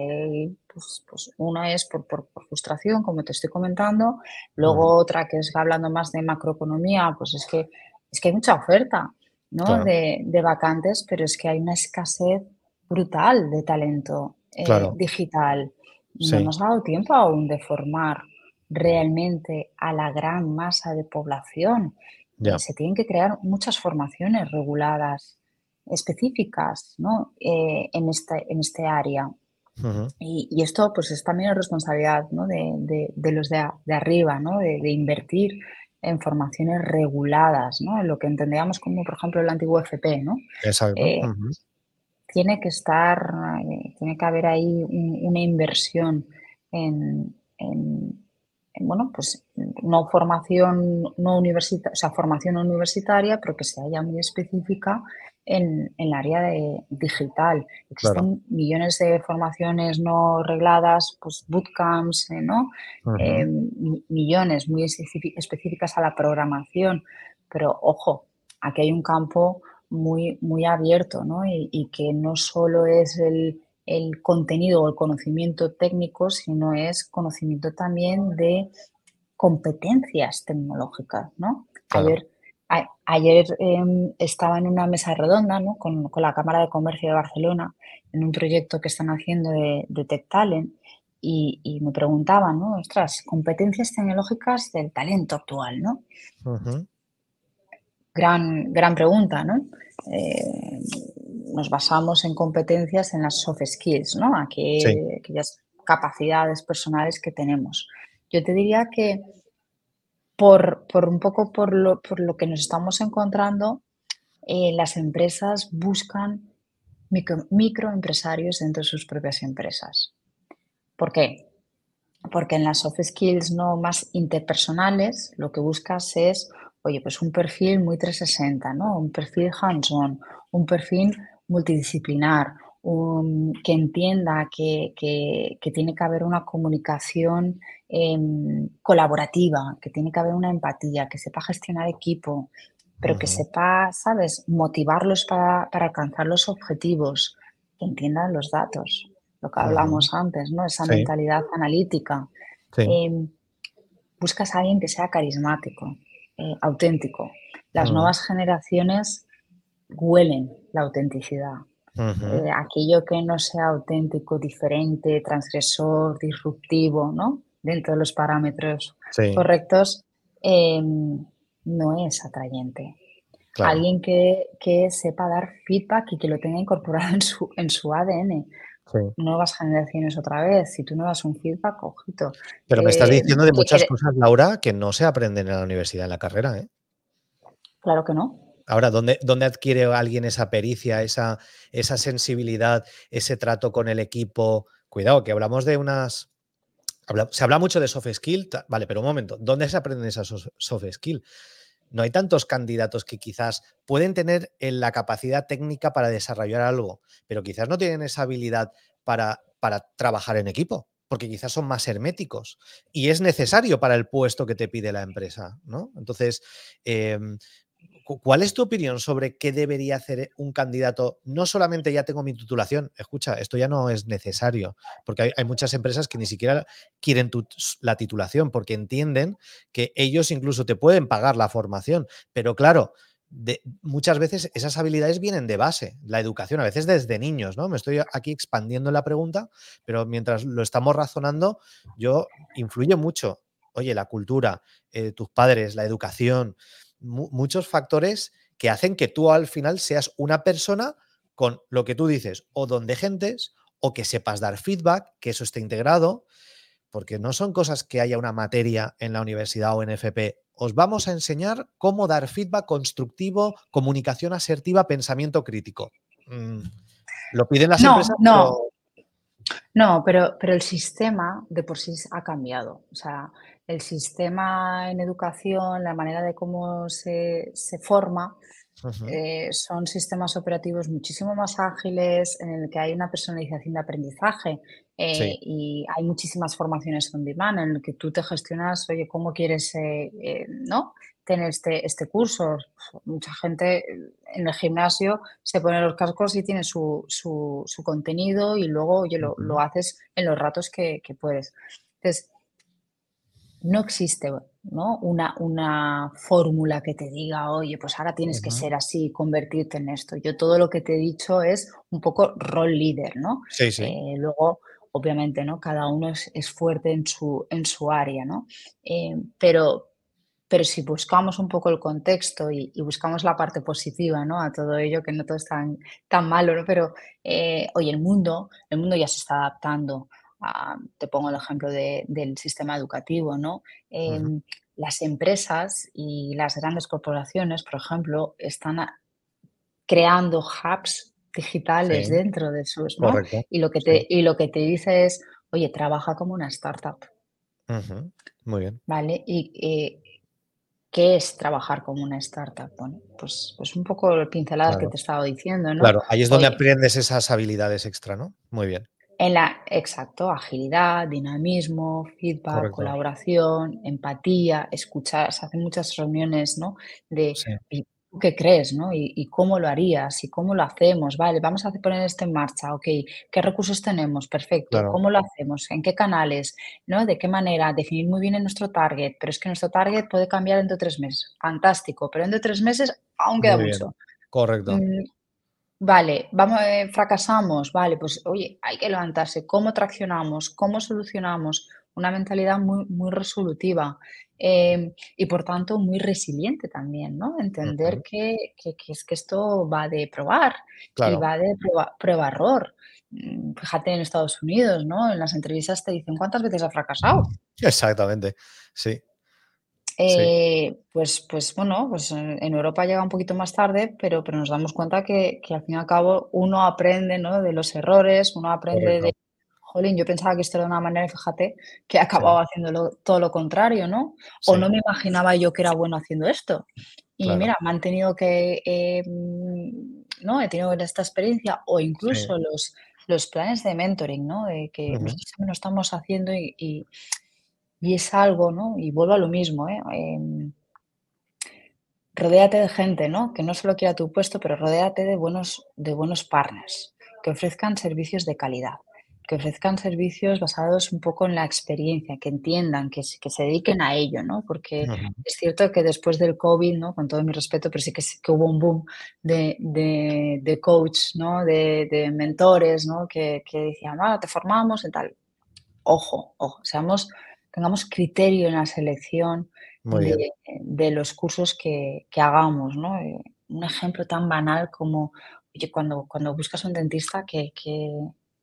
Speaker 2: pues, pues una es por, frustración, como te estoy comentando. Luego otra que es hablando más de macroeconomía, pues es que, es que hay mucha oferta ¿no? de, vacantes, pero es que hay una escasez brutal de talento eh, digital. No hemos dado tiempo aún de formar realmente a la gran masa de población. Se tienen que crear muchas formaciones reguladas específicas ¿no? Eh, en, este, en este área. y, esto pues es también responsabilidad ¿no? de, de, los de, de arriba, ¿no? de, invertir en formaciones reguladas, ¿no? en lo que entendíamos como, por ejemplo, el antiguo FP. ¿no?
Speaker 1: Exacto.
Speaker 2: Eh, tiene que estar, eh, tiene que haber ahí una inversión en, en, bueno, pues no formación no universitaria, o sea, formación universitaria, pero que sea ya muy específica en, el área de digital. Existen millones de formaciones no regladas, pues bootcamps, eh, ¿no? Eh, millones muy específicas a la programación. Pero ojo, aquí hay un campo muy, muy abierto, ¿no? Y, que no solo es el, contenido o el conocimiento técnico, sino es conocimiento también de competencias tecnológicas, ¿no? ayer em, estaba en una mesa redonda con, la Cámara de Comercio de Barcelona en un proyecto que están haciendo de, Tech Talent y, me preguntaban, ¿no? Ostras, competencias tecnológicas del talento actual, ¿no? gran, gran pregunta, ¿no? Eh, nos basamos en competencias en las soft skills, ¿no? aquellas capacidades personales que tenemos. Yo te diría que por, un poco por lo, por lo, que nos estamos encontrando, eh, las empresas buscan microempresarios dentro de sus propias empresas. ¿Por qué? Porque en las soft skills no más interpersonales lo que buscas es, oye, pues un perfil muy 360, ¿no? Un perfil hands-on, un perfil multidisciplinar, que entienda que, tiene que haber una comunicación em, colaborativa, que tiene que haber una empatía, que sepa gestionar equipo, pero que sepa, ¿sabes?, motivarlos para, alcanzar los objetivos, que entiendan los datos, lo que hablamos antes, ¿no? Esa mentalidad analítica. Em, buscas a alguien que sea carismático, eh, auténtico. Las nuevas generaciones huelen la autenticidad. Eh, aquello que no sea auténtico, diferente, transgresor, disruptivo, ¿no? Dentro de los parámetros correctos, em, no es atrayente. Alguien que, sepa dar feedback y que lo tenga incorporado en su, en su ADN. Nuevas generaciones otra vez. Si tú no das un feedback, ojito.
Speaker 1: Pero me estás eh, diciendo de muchas cosas, Laura, que no se aprenden en la universidad, en la carrera, ¿eh?
Speaker 2: Claro que no.
Speaker 1: Ahora, ¿dónde, ¿dónde, adquiere alguien esa pericia, esa, esa sensibilidad, ese trato con el equipo? Cuidado, que hablamos de unas. se habla mucho de soft skill, vale, pero un momento, ¿dónde se aprenden esas soft skill? No hay tantos candidatos que quizás pueden tener la capacidad técnica para desarrollar algo, pero quizás no tienen esa habilidad para, para trabajar en equipo, porque quizás son más herméticos y es necesario para el puesto que te pide la empresa, ¿no? Entonces, em, ¿Cuál es tu opinión sobre qué debería hacer un candidato? No solamente ya tengo mi titulación, escucha, esto ya no es necesario, porque hay, muchas empresas que ni siquiera quieren la titulación porque entienden que ellos incluso te pueden pagar la formación, pero claro, muchas veces esas habilidades vienen de base, la educación, a veces desde niños, ¿no? Me estoy aquí expandiendo la pregunta, pero mientras lo estamos razonando, yo influye mucho. Oye, la cultura, eh, tus padres, la educación, muchos factores que hacen que tú al final seas una persona con lo que tú dices, o donde gentes, o que sepas dar feedback, que eso esté integrado, porque no son cosas que haya una materia en la universidad o en FP. Os vamos a enseñar cómo dar feedback constructivo, comunicación asertiva, pensamiento crítico. Mm, lo piden las empresas.
Speaker 2: No, no, pero, pero el sistema de por sí ha cambiado. O sea, el sistema en educación, la manera de cómo se, forma, eh, son sistemas operativos muchísimo más ágiles, en el que hay una personalización de aprendizaje eh, y hay muchísimas formaciones on demand en el que tú te gestionas, oye, ¿cómo quieres eh, ¿no? tener este, este curso? Mucha gente en el gimnasio se pone los cascos y tiene su, contenido y luego oye, lo, haces en los ratos que, que puedes. Entonces, no existe ¿no? una, una fórmula que te diga, oye, pues ahora tienes que ser así, convertirte en esto. Yo todo lo que te he dicho es un poco rol líder, ¿no?
Speaker 1: Sí, sí.
Speaker 2: Eh, luego, obviamente, ¿no? Cada uno es, fuerte en su, en su área, ¿no? Eh, pero, pero si buscamos un poco el contexto y, buscamos la parte positiva, ¿no? A todo ello, que no todo es tan, tan malo, ¿no? Pero, eh, oye, el mundo, el mundo ya se está adaptando Ah, te pongo el ejemplo del sistema educativo, ¿no? Las empresas y las grandes corporaciones, por ejemplo, están creando hubs digitales dentro de sus, ¿no? Y lo, que te, y lo que te dice es, oye, trabaja como una startup.
Speaker 1: Muy bien.
Speaker 2: ¿Vale? Y eh, ¿qué es trabajar como una startup? Bueno, pues, pues un poco el pinceladas que te estaba diciendo, ¿no?
Speaker 1: Claro, ahí es donde aprendes esas habilidades extra, ¿no? Muy bien.
Speaker 2: En la, exacto, agilidad, dinamismo, feedback, colaboración, empatía, escuchar, se hacen muchas reuniones, ¿no? De qué crees, ¿no? Y, cómo lo harías y cómo lo hacemos, vale, vamos a poner esto en marcha, ok, ¿qué recursos tenemos? Perfecto, ¿cómo lo hacemos? ¿En qué canales? ¿No? ¿De qué manera? Definir muy bien nuestro target, pero es que nuestro target puede cambiar dentro de tres meses, fantástico, pero dentro de tres meses aún queda mucho.
Speaker 1: Correcto.
Speaker 2: Mm, Vale, vamos, eh, fracasamos, vale, pues oye, hay que levantarse. ¿Cómo traccionamos? ¿Cómo solucionamos? Una mentalidad muy, muy resolutiva em, y por tanto muy resiliente también, ¿no? Entender que, es que esto va de probar y va de prueba-error. Mm, fíjate en Estados Unidos, ¿no? En las entrevistas te dicen cuántas veces ha fracasado.
Speaker 1: Exactamente, sí.
Speaker 2: Eh, pues, pues bueno, pues en Europa llega un poquito más tarde, pero, pero nos damos cuenta que, al fin y al cabo uno aprende ¿no? de los errores, uno aprende de, jolín, yo pensaba que esto era de una manera, fíjate, que he acabado haciendo todo lo contrario, ¿no? O no me imaginaba yo que era bueno haciendo esto. Y mira, me han tenido que eh, ¿no? He tenido esta experiencia o incluso los, los planes de mentoring, ¿no? que nosotros también lo estamos haciendo y, y, es algo, ¿no? Y vuelvo a lo mismo, ¿eh? Em, rodéate de gente, ¿no? Que no solo quiera tu puesto, pero rodéate de buenos, de buenos partners que ofrezcan servicios de calidad que ofrezcan servicios basados un poco en la experiencia, que entiendan, que, que se dediquen a ello, ¿no? Porque es cierto que después del COVID, ¿no? Con todo mi respeto, pero sí que, que hubo un boom de, de, de coach, ¿no? De, de, mentores, ¿no? Que, que decían, ah, te formamos y tal. Ojo, ojo, seamos, tengamos criterio en la selección de, de, los cursos que, que hagamos, ¿no? Eh, un ejemplo tan banal como, oye, cuando, cuando buscas un dentista que, que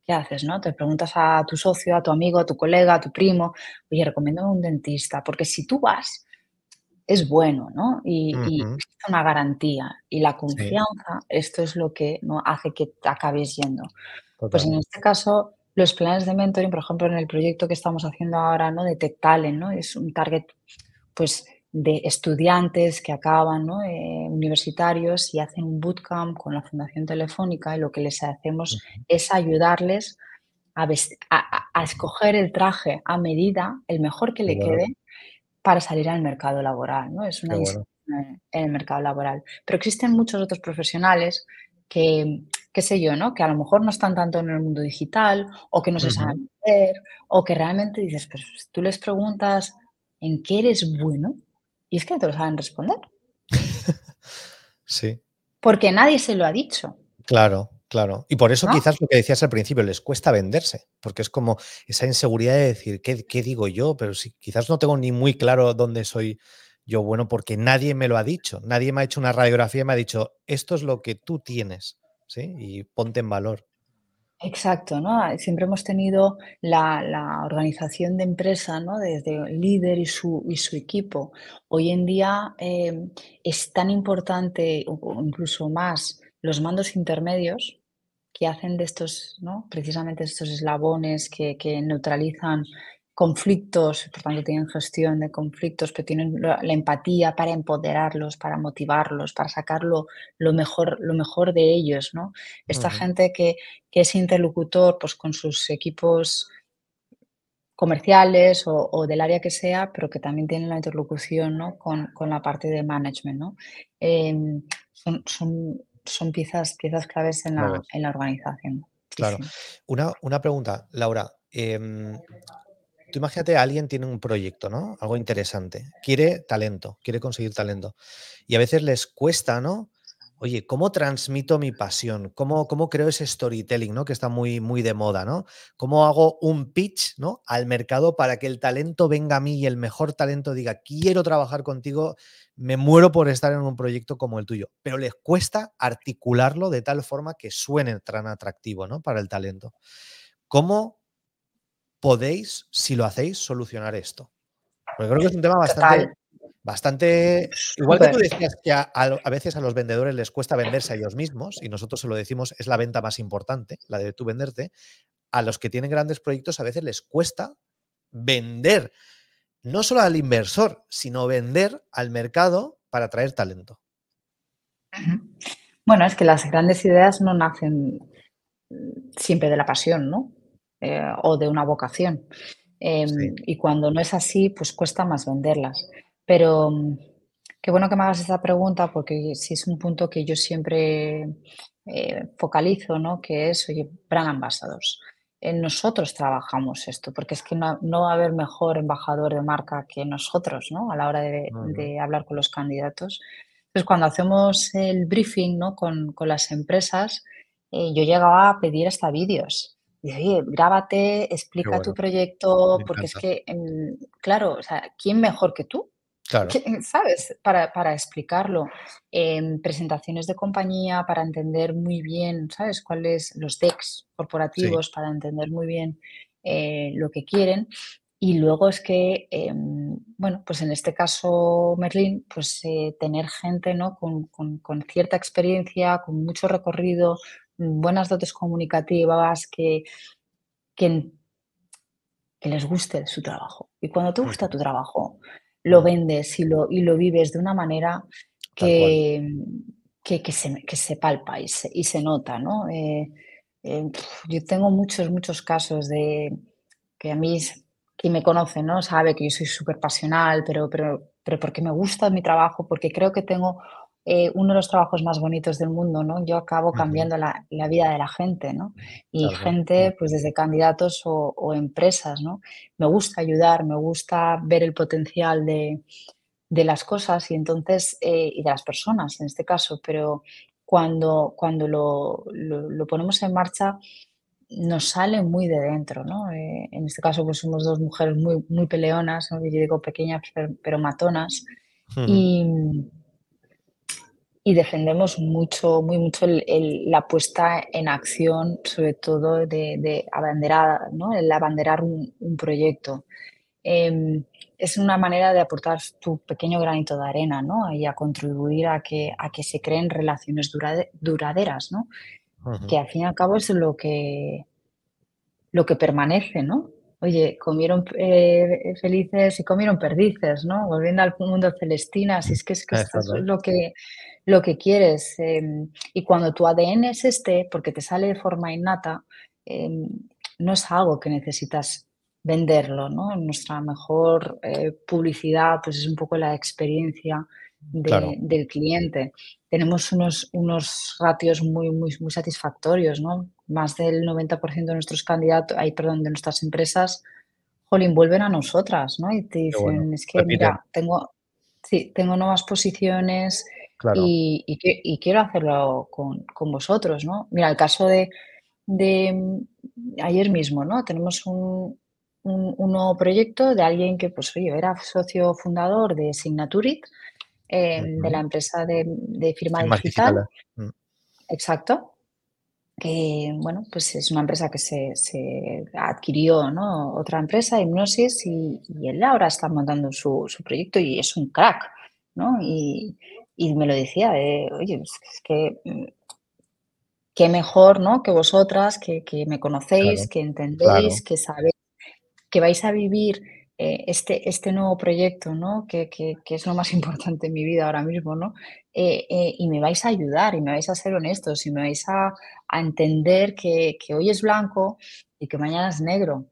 Speaker 2: ¿qué haces? ¿no? Te preguntas a tu socio, a tu amigo, a tu colega, a tu primo, oye, recomiendo un dentista, porque si tú vas, es bueno, ¿no? Y, es una garantía. Y la confianza, esto es lo que ¿no? hace que acabes yendo. Pues en este caso, los planes de mentoring, por ejemplo, en el proyecto que estamos haciendo ahora, ¿no? De Tech Talent, ¿no? Es un target, pues, de estudiantes que acaban eh, universitarios y hacen un bootcamp con la Fundación Telefónica y lo que les hacemos es ayudarles a, a, escoger el traje a medida, el mejor que le quede, para salir al mercado laboral. ¿no? Es una en el mercado laboral. Pero existen muchos otros profesionales que, qué sé yo, ¿no? Que a lo mejor no están tanto en el mundo digital o que no se saben ver o que realmente dices, pues tú les preguntas en qué eres bueno y es que no te lo saben responder.
Speaker 1: sí.
Speaker 2: Porque nadie se lo ha dicho.
Speaker 1: Claro, claro. Y por eso quizás lo que decías al principio, les cuesta venderse, porque es como esa inseguridad de decir, ¿qué, qué digo yo? Pero si quizás no tengo ni muy claro dónde soy yo bueno, porque nadie me lo ha dicho, nadie me ha hecho una radiografía y me ha dicho, esto es lo que tú tienes, ¿sí? Y ponte en valor.
Speaker 2: Exacto, ¿no? Ah, siempre hemos tenido la, organización de empresa, ¿no? Desde el líder y su, y su equipo. Hoy en día em, es tan importante, o incluso más, los mandos intermedios que hacen de estos, ¿no? Precisamente estos eslabones que, que neutralizan conflictos, por tanto tienen gestión de conflictos, pero tienen la, empatía para empoderarlos, para motivarlos, para sacarlo lo mejor, lo mejor de ellos, ¿no? Esta gente que, es interlocutor pues, con sus equipos comerciales o, del área que sea, pero que también tienen la interlocución ¿no? con, la parte de management. ¿no? Em, son, son, piezas, piezas claves en la, en la organización.
Speaker 1: claro. Una, una, pregunta, Laura. Em, Tú imagínate, alguien tiene un proyecto, ¿no? Algo interesante. Quiere talento, quiere conseguir talento. Y a veces les cuesta, ¿no? Oye, ¿cómo transmito mi pasión? ¿Cómo, cómo creo ese storytelling, ¿no? Que está muy, muy de moda, ¿no? ¿Cómo hago un pitch, ¿no? Al mercado para que el talento venga a mí y el mejor talento diga, quiero trabajar contigo, me muero por estar en un proyecto como el tuyo. Pero les cuesta articularlo de tal forma que suene tan atractivo, ¿no? Para el talento. ¿Cómo podéis, si lo hacéis, solucionar esto? Porque creo que es un tema bastante, bastante. Igual que tú decías que a, veces a los vendedores les cuesta venderse a ellos mismos, y nosotros se lo decimos, es la venta más importante, la de tú venderte. A los que tienen grandes proyectos a veces les cuesta vender, no solo al inversor, sino vender al mercado para atraer talento.
Speaker 2: Bueno, es que las grandes ideas no nacen siempre de la pasión, ¿no? Eh, o de una vocación. Em, y cuando no es así, pues cuesta más venderlas. Pero mm, qué bueno que me hagas esta pregunta porque sí es un punto que yo siempre eh, focalizo, ¿no? Que es, oye, brand ambassadors. En nosotros trabajamos esto, porque es que no, va a haber mejor embajador de marca que nosotros, ¿no? A la hora de, hablar con los candidatos. Entonces, cuando hacemos el briefing, ¿no? Con, las empresas, eh, yo llegaba a pedir hasta vídeos oye, grábate, explica tu proyecto, porque es que, em, claro, o sea, ¿quién mejor que tú?
Speaker 1: Claro.
Speaker 2: ¿Sabes? Para, para explicarlo. En presentaciones de compañía, para entender muy bien, ¿sabes? Cuáles los decks corporativos, para entender muy bien eh, lo que quieren. Y luego es que, em, bueno, pues en este caso, Merlin, pues eh, tener gente, ¿no? Con, con, con, cierta experiencia, con mucho recorrido, buenas dotes comunicativas, que, que, les guste su trabajo. Y cuando te gusta tu trabajo, lo vendes y lo, y lo vives de una manera que, que, que, se, que se palpa y se, y se nota, ¿no? Eh, eh, yo tengo muchos, muchos casos de que a mí, quien me conoce, ¿no? Sabe que yo soy súper pasional, pero, pero, pero porque me gusta mi trabajo, porque creo que tengo eh, uno de los trabajos más bonitos del mundo, ¿no? Yo acabo cambiando la, la, vida de la gente, ¿no? Y gente, pues desde candidatos o, o, empresas, ¿no? Me gusta ayudar, me gusta ver el potencial de, de las cosas y entonces, eh, y de las personas en este caso, pero cuando, cuando lo, lo, lo, ponemos en marcha nos sale muy de dentro, ¿no? Eh, en este caso pues somos dos mujeres muy, muy peleonas, ¿no? yo digo pequeñas pero, pero matonas, uh -huh. y, y defendemos mucho, muy mucho el, el, la puesta en acción, sobre todo de, de abanderar, ¿no? el abanderar un, un proyecto. Eh, es una manera de aportar tu pequeño granito de arena, ¿no? Y a contribuir a que, a que se creen relaciones durade, duraderas, ¿no? Uh -huh. Que al fin y al cabo es lo que, lo que permanece, ¿no? Oye, comieron eh, felices y comieron perdices, ¿no? Volviendo al mundo celestina, si es que, es que esto es lo que, lo que quieres. Eh, y cuando tu ADN es este, porque te sale de forma innata, eh, no es algo que necesitas venderlo, ¿no? Nuestra mejor eh, publicidad pues es un poco la experiencia de, claro. del cliente. Tenemos unos, unos ratios muy, muy, muy satisfactorios, ¿no? Más del 90% de nuestros candidatos, ay, perdón, de nuestras empresas, jolín, vuelven a nosotras, ¿no? Y te dicen, bueno. es que, Repite. mira, tengo, sí, tengo nuevas posiciones claro. y, y, y, quiero hacerlo con, con, vosotros, ¿no? Mira, el caso de, de ayer mismo, ¿no? Tenemos un, un, un, nuevo proyecto de alguien que, pues, oye, era socio fundador de Signaturit, eh, uh -huh. de la empresa de, de firma digital. digital. Mm. Exacto. Que, bueno, pues es una empresa que se, se adquirió, ¿no? Otra empresa, Hipnosis, y, y, él ahora está montando su, su, proyecto y es un crack, ¿no? Y, y me lo decía, de, oye, es que mm, qué mejor, ¿no? Que vosotras, que, que me conocéis, claro, que entendéis, claro. que sabéis que vais a vivir eh, este, este nuevo proyecto, ¿no? Que, que, que, es lo más importante en mi vida ahora mismo, ¿no? Eh, eh, y me vais a ayudar y me vais a ser honestos y me vais a, a entender que, que, hoy es blanco y que mañana es negro.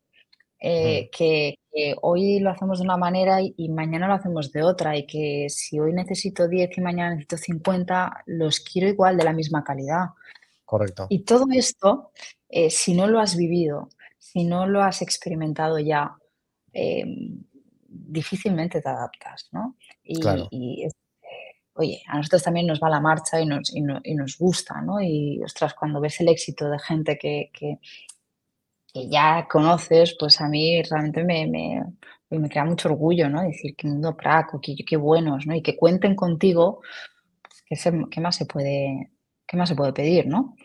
Speaker 2: Mm. Que, que, hoy lo hacemos de una manera y, y, mañana lo hacemos de otra y que si hoy necesito 10 y mañana necesito 50, los quiero igual de la misma calidad.
Speaker 1: Correcto.
Speaker 2: Y todo esto, si no lo has vivido, si no lo has experimentado ya, eh, difícilmente te adaptas, ¿no? Y,
Speaker 1: claro.
Speaker 2: y es, oye, a nosotros también nos va la marcha y nos, y, no, y nos gusta, ¿no? Y, ostras, cuando ves el éxito de gente que, que, que ya conoces, pues a mí realmente me, me, me crea mucho orgullo, ¿no? Decir, qué mundo praco, qué buenos, ¿no? Y que cuenten contigo, pues, ¿qué, se, ¿qué, más se puede, qué más se puede pedir, ¿no?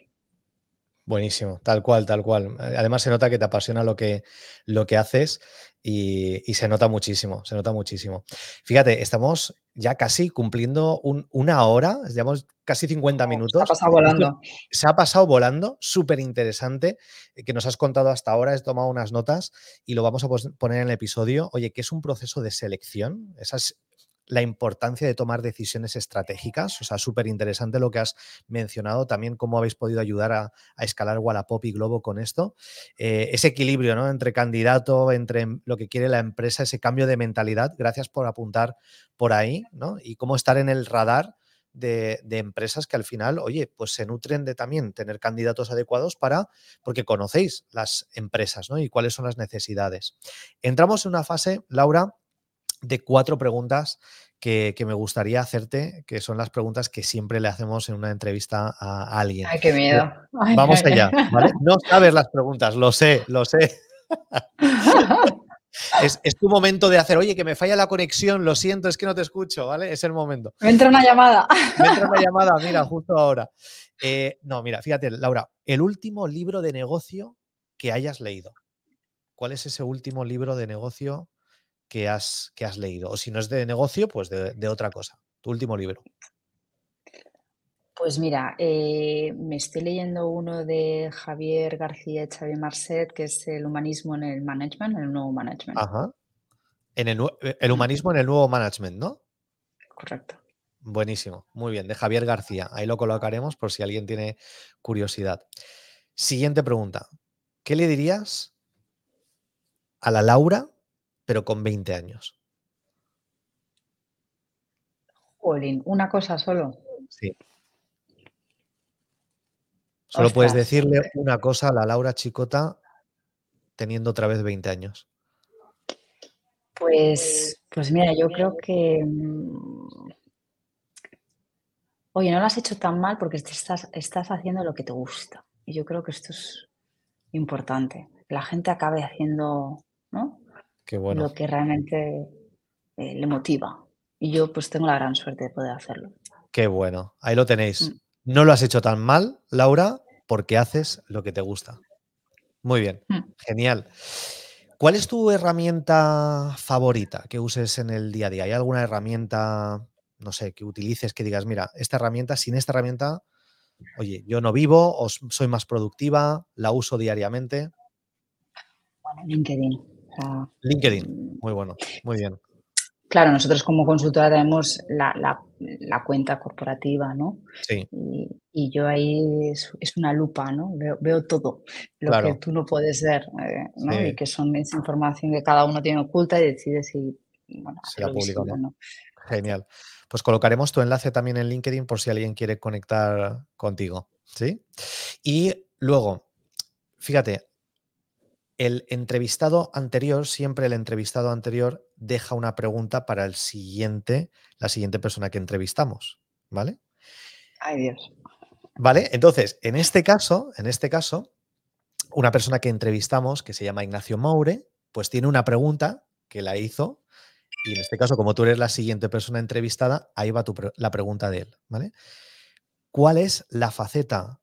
Speaker 1: Buenísimo, tal cual, tal cual. Además se nota que te apasiona lo que, lo que haces y, y se nota muchísimo, se nota muchísimo. Fíjate, estamos ya casi cumpliendo un, una hora, llevamos casi 50 minutos. Se
Speaker 2: ha pasado volando.
Speaker 1: Se ha pasado volando, súper interesante, eh, que nos has contado hasta ahora, he tomado unas notas y lo vamos a poner en el episodio. Oye, ¿qué es un proceso de selección? Esas la importancia de tomar decisiones estratégicas. O sea, súper interesante lo que has mencionado, también cómo habéis podido ayudar a, escalar Wallapop y Globo con esto. Eh, ese equilibrio ¿no? entre candidato, entre lo que quiere la empresa, ese cambio de mentalidad. Gracias por apuntar por ahí, ¿no? Y cómo estar en el radar de, de, empresas que al final, oye, pues se nutren de también tener candidatos adecuados para, porque conocéis las empresas, ¿no? Y cuáles son las necesidades. Entramos en una fase, Laura, de cuatro preguntas que, que, me gustaría hacerte, que son las preguntas que siempre le hacemos en una entrevista a, alguien.
Speaker 2: Ay, qué miedo. Ay,
Speaker 1: Vamos ay, allá, ¿vale? No sabes las preguntas, lo sé, lo sé. es, es, tu momento de hacer, oye, que me falla la conexión, lo siento, es que no te escucho, ¿vale? Es el momento.
Speaker 2: Me entra una llamada.
Speaker 1: Me entra una llamada, mira, justo ahora. Eh, no, mira, fíjate, Laura, el último libro de negocio que hayas leído. ¿Cuál es ese último libro de negocio que has, que has leído. O si no es de negocio, pues de, de otra cosa. Tu último libro.
Speaker 2: Pues mira, eh, me estoy leyendo uno de Javier García Xavier Marcet, que es el humanismo en el management, en el nuevo management.
Speaker 1: Ajá. En el, el humanismo en el nuevo management, ¿no?
Speaker 2: Correcto.
Speaker 1: Buenísimo, muy bien, de Javier García. Ahí lo colocaremos por si alguien tiene curiosidad. Siguiente pregunta. ¿Qué le dirías a la Laura, pero con 20 años?
Speaker 2: Jolín, una cosa solo.
Speaker 1: Sí. Solo puedes decirle una cosa a la Laura Chicota teniendo otra vez 20 años.
Speaker 2: Pues, pues mira, yo creo que. Mm, oye, no lo has hecho tan mal porque estás, estás haciendo lo que te gusta. Y yo creo que esto es importante. Que la gente acabe haciendo ¿no?
Speaker 1: Qué bueno.
Speaker 2: lo que realmente eh, le motiva. Y yo pues tengo la gran suerte de poder hacerlo.
Speaker 1: Qué bueno. Ahí lo tenéis. Mm. No lo has hecho tan mal, Laura, porque haces lo que te gusta. Muy bien. Mm. Genial. ¿Cuál es tu herramienta favorita que uses en el día a día? ¿Hay alguna herramienta, no sé, que utilices que digas, mira, esta herramienta, sin esta herramienta, oye, yo no vivo o soy más productiva, la uso diariamente?
Speaker 2: Bueno, LinkedIn.
Speaker 1: LinkedIn, mm, muy bueno, muy bien.
Speaker 2: Claro, nosotros como consultora tenemos la, cuenta corporativa, ¿no?
Speaker 1: Sí.
Speaker 2: Y, yo ahí es, una lupa, ¿no? Veo, todo lo que tú no puedes ver, eh, ¿no? Y que son esa información que cada uno tiene oculta y decide si,
Speaker 1: bueno, se la publica o no. Genial. Pues colocaremos tu enlace también en LinkedIn por si alguien quiere conectar contigo, ¿sí? Y luego, fíjate, el entrevistado anterior, siempre el entrevistado anterior deja una pregunta para el siguiente, la siguiente persona que entrevistamos, ¿vale?
Speaker 2: Ay, Dios.
Speaker 1: Vale, entonces, en este caso, en este caso, una persona que entrevistamos, que se llama Ignacio Moure, pues tiene una pregunta que la hizo, y en este caso, como tú eres la siguiente persona entrevistada, ahí va la pregunta de él, ¿vale? ¿Cuál es la faceta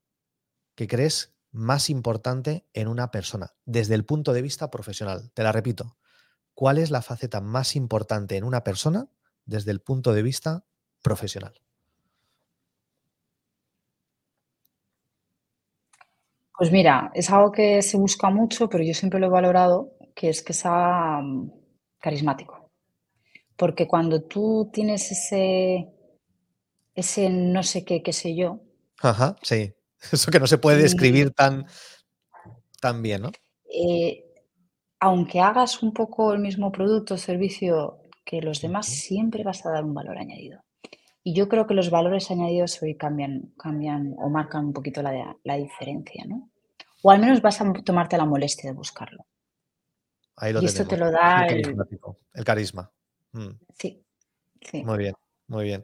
Speaker 1: que crees más importante en una persona desde el punto de vista profesional? Te la repito. ¿Cuál es la faceta más importante en una persona desde el punto de vista profesional?
Speaker 2: Pues mira, es algo que se busca mucho, pero yo siempre lo he valorado, que es que sea mm, carismático. Porque cuando tú tienes ese, ese no sé qué, qué sé yo.
Speaker 1: Ajá, sí. Eso que no se puede describir tan, tan bien, ¿no?
Speaker 2: Eh, aunque hagas un poco el mismo producto o servicio que los demás, siempre vas a dar un valor añadido. Y yo creo que los valores añadidos hoy cambian, cambian o marcan un poquito la, la diferencia, ¿no? O al menos vas a tomarte la molestia de buscarlo.
Speaker 1: Ahí lo
Speaker 2: y esto te lo da
Speaker 1: el, el carisma.
Speaker 2: Mm. Sí, sí.
Speaker 1: Muy bien, muy bien.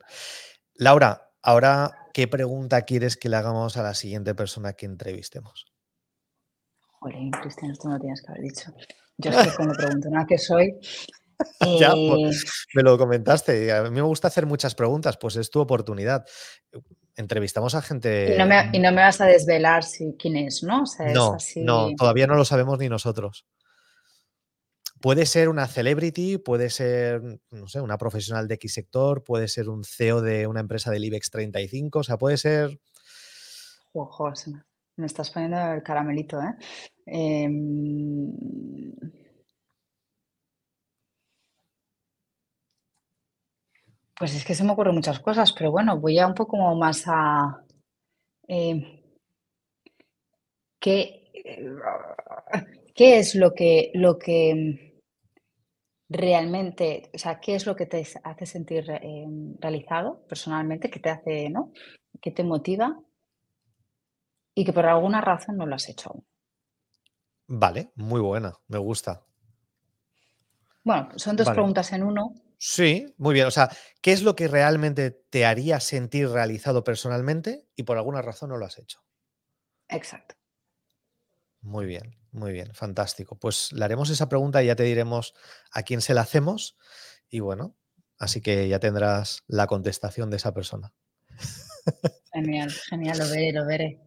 Speaker 1: Laura, ahora ¿qué pregunta quieres que le hagamos a la siguiente persona que entrevistemos?
Speaker 2: Joder, Cristian, esto no tienes que haber dicho. Yo es que cuando pregunto nada que soy.
Speaker 1: ya, pues, me lo comentaste. A mí me gusta hacer muchas preguntas, pues es tu oportunidad. Entrevistamos a gente.
Speaker 2: Y no me, vas a desvelar si, quién es, ¿no?
Speaker 1: no, no, todavía no lo sabemos ni nosotros. Puede ser una celebrity, puede ser, no sé, una profesional de X sector, puede ser un CEO de una empresa del IBEX 35, o sea, puede ser...
Speaker 2: Ojo, me estás poniendo el caramelito, ¿eh? Em, pues es que se me ocurren muchas cosas, pero bueno, voy a un poco más a... Em, ¿qué, ¿Qué es lo que, lo que realmente, o sea, qué es lo que te hace sentir eh, realizado personalmente, qué te hace, ¿no? ¿Qué te motiva? Y que por alguna razón no lo has hecho aún.
Speaker 1: Vale, muy buena, me gusta.
Speaker 2: Bueno, son dos preguntas en uno.
Speaker 1: Sí, muy bien. O sea, ¿qué es lo que realmente te haría sentir realizado personalmente y por alguna razón no lo has hecho?
Speaker 2: Exacto.
Speaker 1: Muy bien. Muy bien, fantástico. Pues le haremos esa pregunta y ya te diremos a quién se la hacemos. Y bueno, así que ya tendrás la contestación de esa persona.
Speaker 2: Genial, genial, lo veré, lo veré.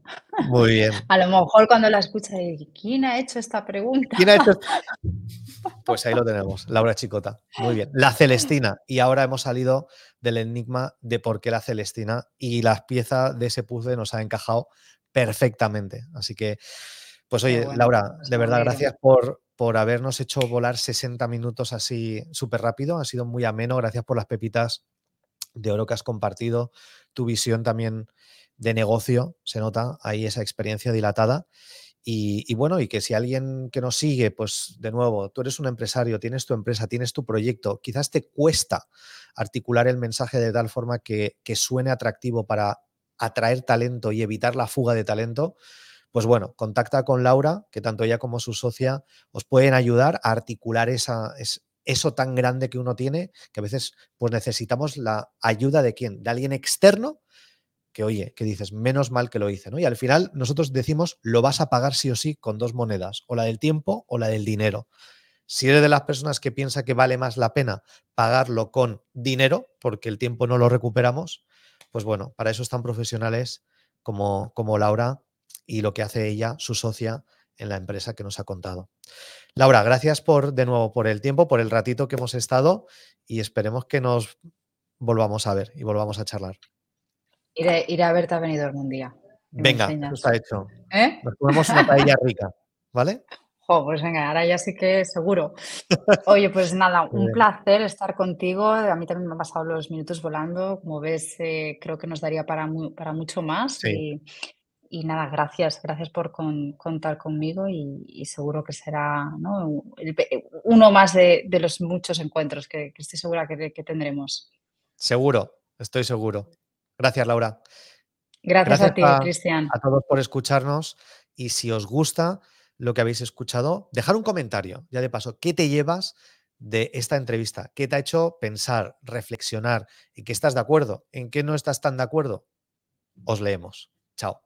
Speaker 1: Muy bien.
Speaker 2: A lo mejor cuando la escucha, ¿quién ha hecho esta pregunta? ¿Quién ha hecho?
Speaker 1: Pues ahí lo tenemos, Laura Chicota. Muy bien. La Celestina. Y ahora hemos salido del enigma de por qué la Celestina y las piezas de ese puzzle nos ha encajado perfectamente. Así que pues oye, Laura, de verdad, gracias por, por habernos hecho volar 60 minutos así súper rápido. Ha sido muy ameno. Gracias por las pepitas de oro que has compartido, tu visión también de negocio, se nota ahí esa experiencia dilatada. Y, bueno, y que si alguien que nos sigue, pues de nuevo, tú eres un empresario, tienes tu empresa, tienes tu proyecto, quizás te cuesta articular el mensaje de tal forma que, que suene atractivo para atraer talento y evitar la fuga de talento, pues bueno, contacta con Laura, que tanto ella como su socia os pueden ayudar a articular esa, eso tan grande que uno tiene, que a veces pues necesitamos la ayuda de quién, de alguien externo que oye, que dices, menos mal que lo hice, ¿no? Y al final nosotros decimos, lo vas a pagar sí o sí con dos monedas, o la del tiempo o la del dinero. Si eres de las personas que piensa que vale más la pena pagarlo con dinero, porque el tiempo no lo recuperamos, pues bueno, para eso están profesionales como, como Laura y lo que hace ella, su socia, en la empresa que nos ha contado. Laura, gracias por de nuevo por el tiempo, por el ratito que hemos estado y esperemos que nos volvamos a ver y volvamos a charlar.
Speaker 2: Iré, a verte a venido algún día.
Speaker 1: Venga, eso está hecho. ¿Eh? Nos comemos una paella rica, ¿vale?
Speaker 2: pues venga, ahora ya sí que seguro. Oye, pues nada, un placer estar contigo. A mí también me han pasado los minutos volando. Como ves, eh, creo que nos daría para, para mucho más. Y, nada, gracias, gracias por contar conmigo y, seguro que será uno más de, los muchos encuentros que, estoy segura que, que tendremos.
Speaker 1: Seguro, estoy seguro. Gracias, Laura.
Speaker 2: Gracias, a ti, Cristian.
Speaker 1: A todos por escucharnos y si os gusta lo que habéis escuchado, dejar un comentario, ya de paso, ¿qué te llevas de esta entrevista? ¿Qué te ha hecho pensar, reflexionar? ¿En qué estás de acuerdo? ¿En qué no estás tan de acuerdo? Os leemos. Chao.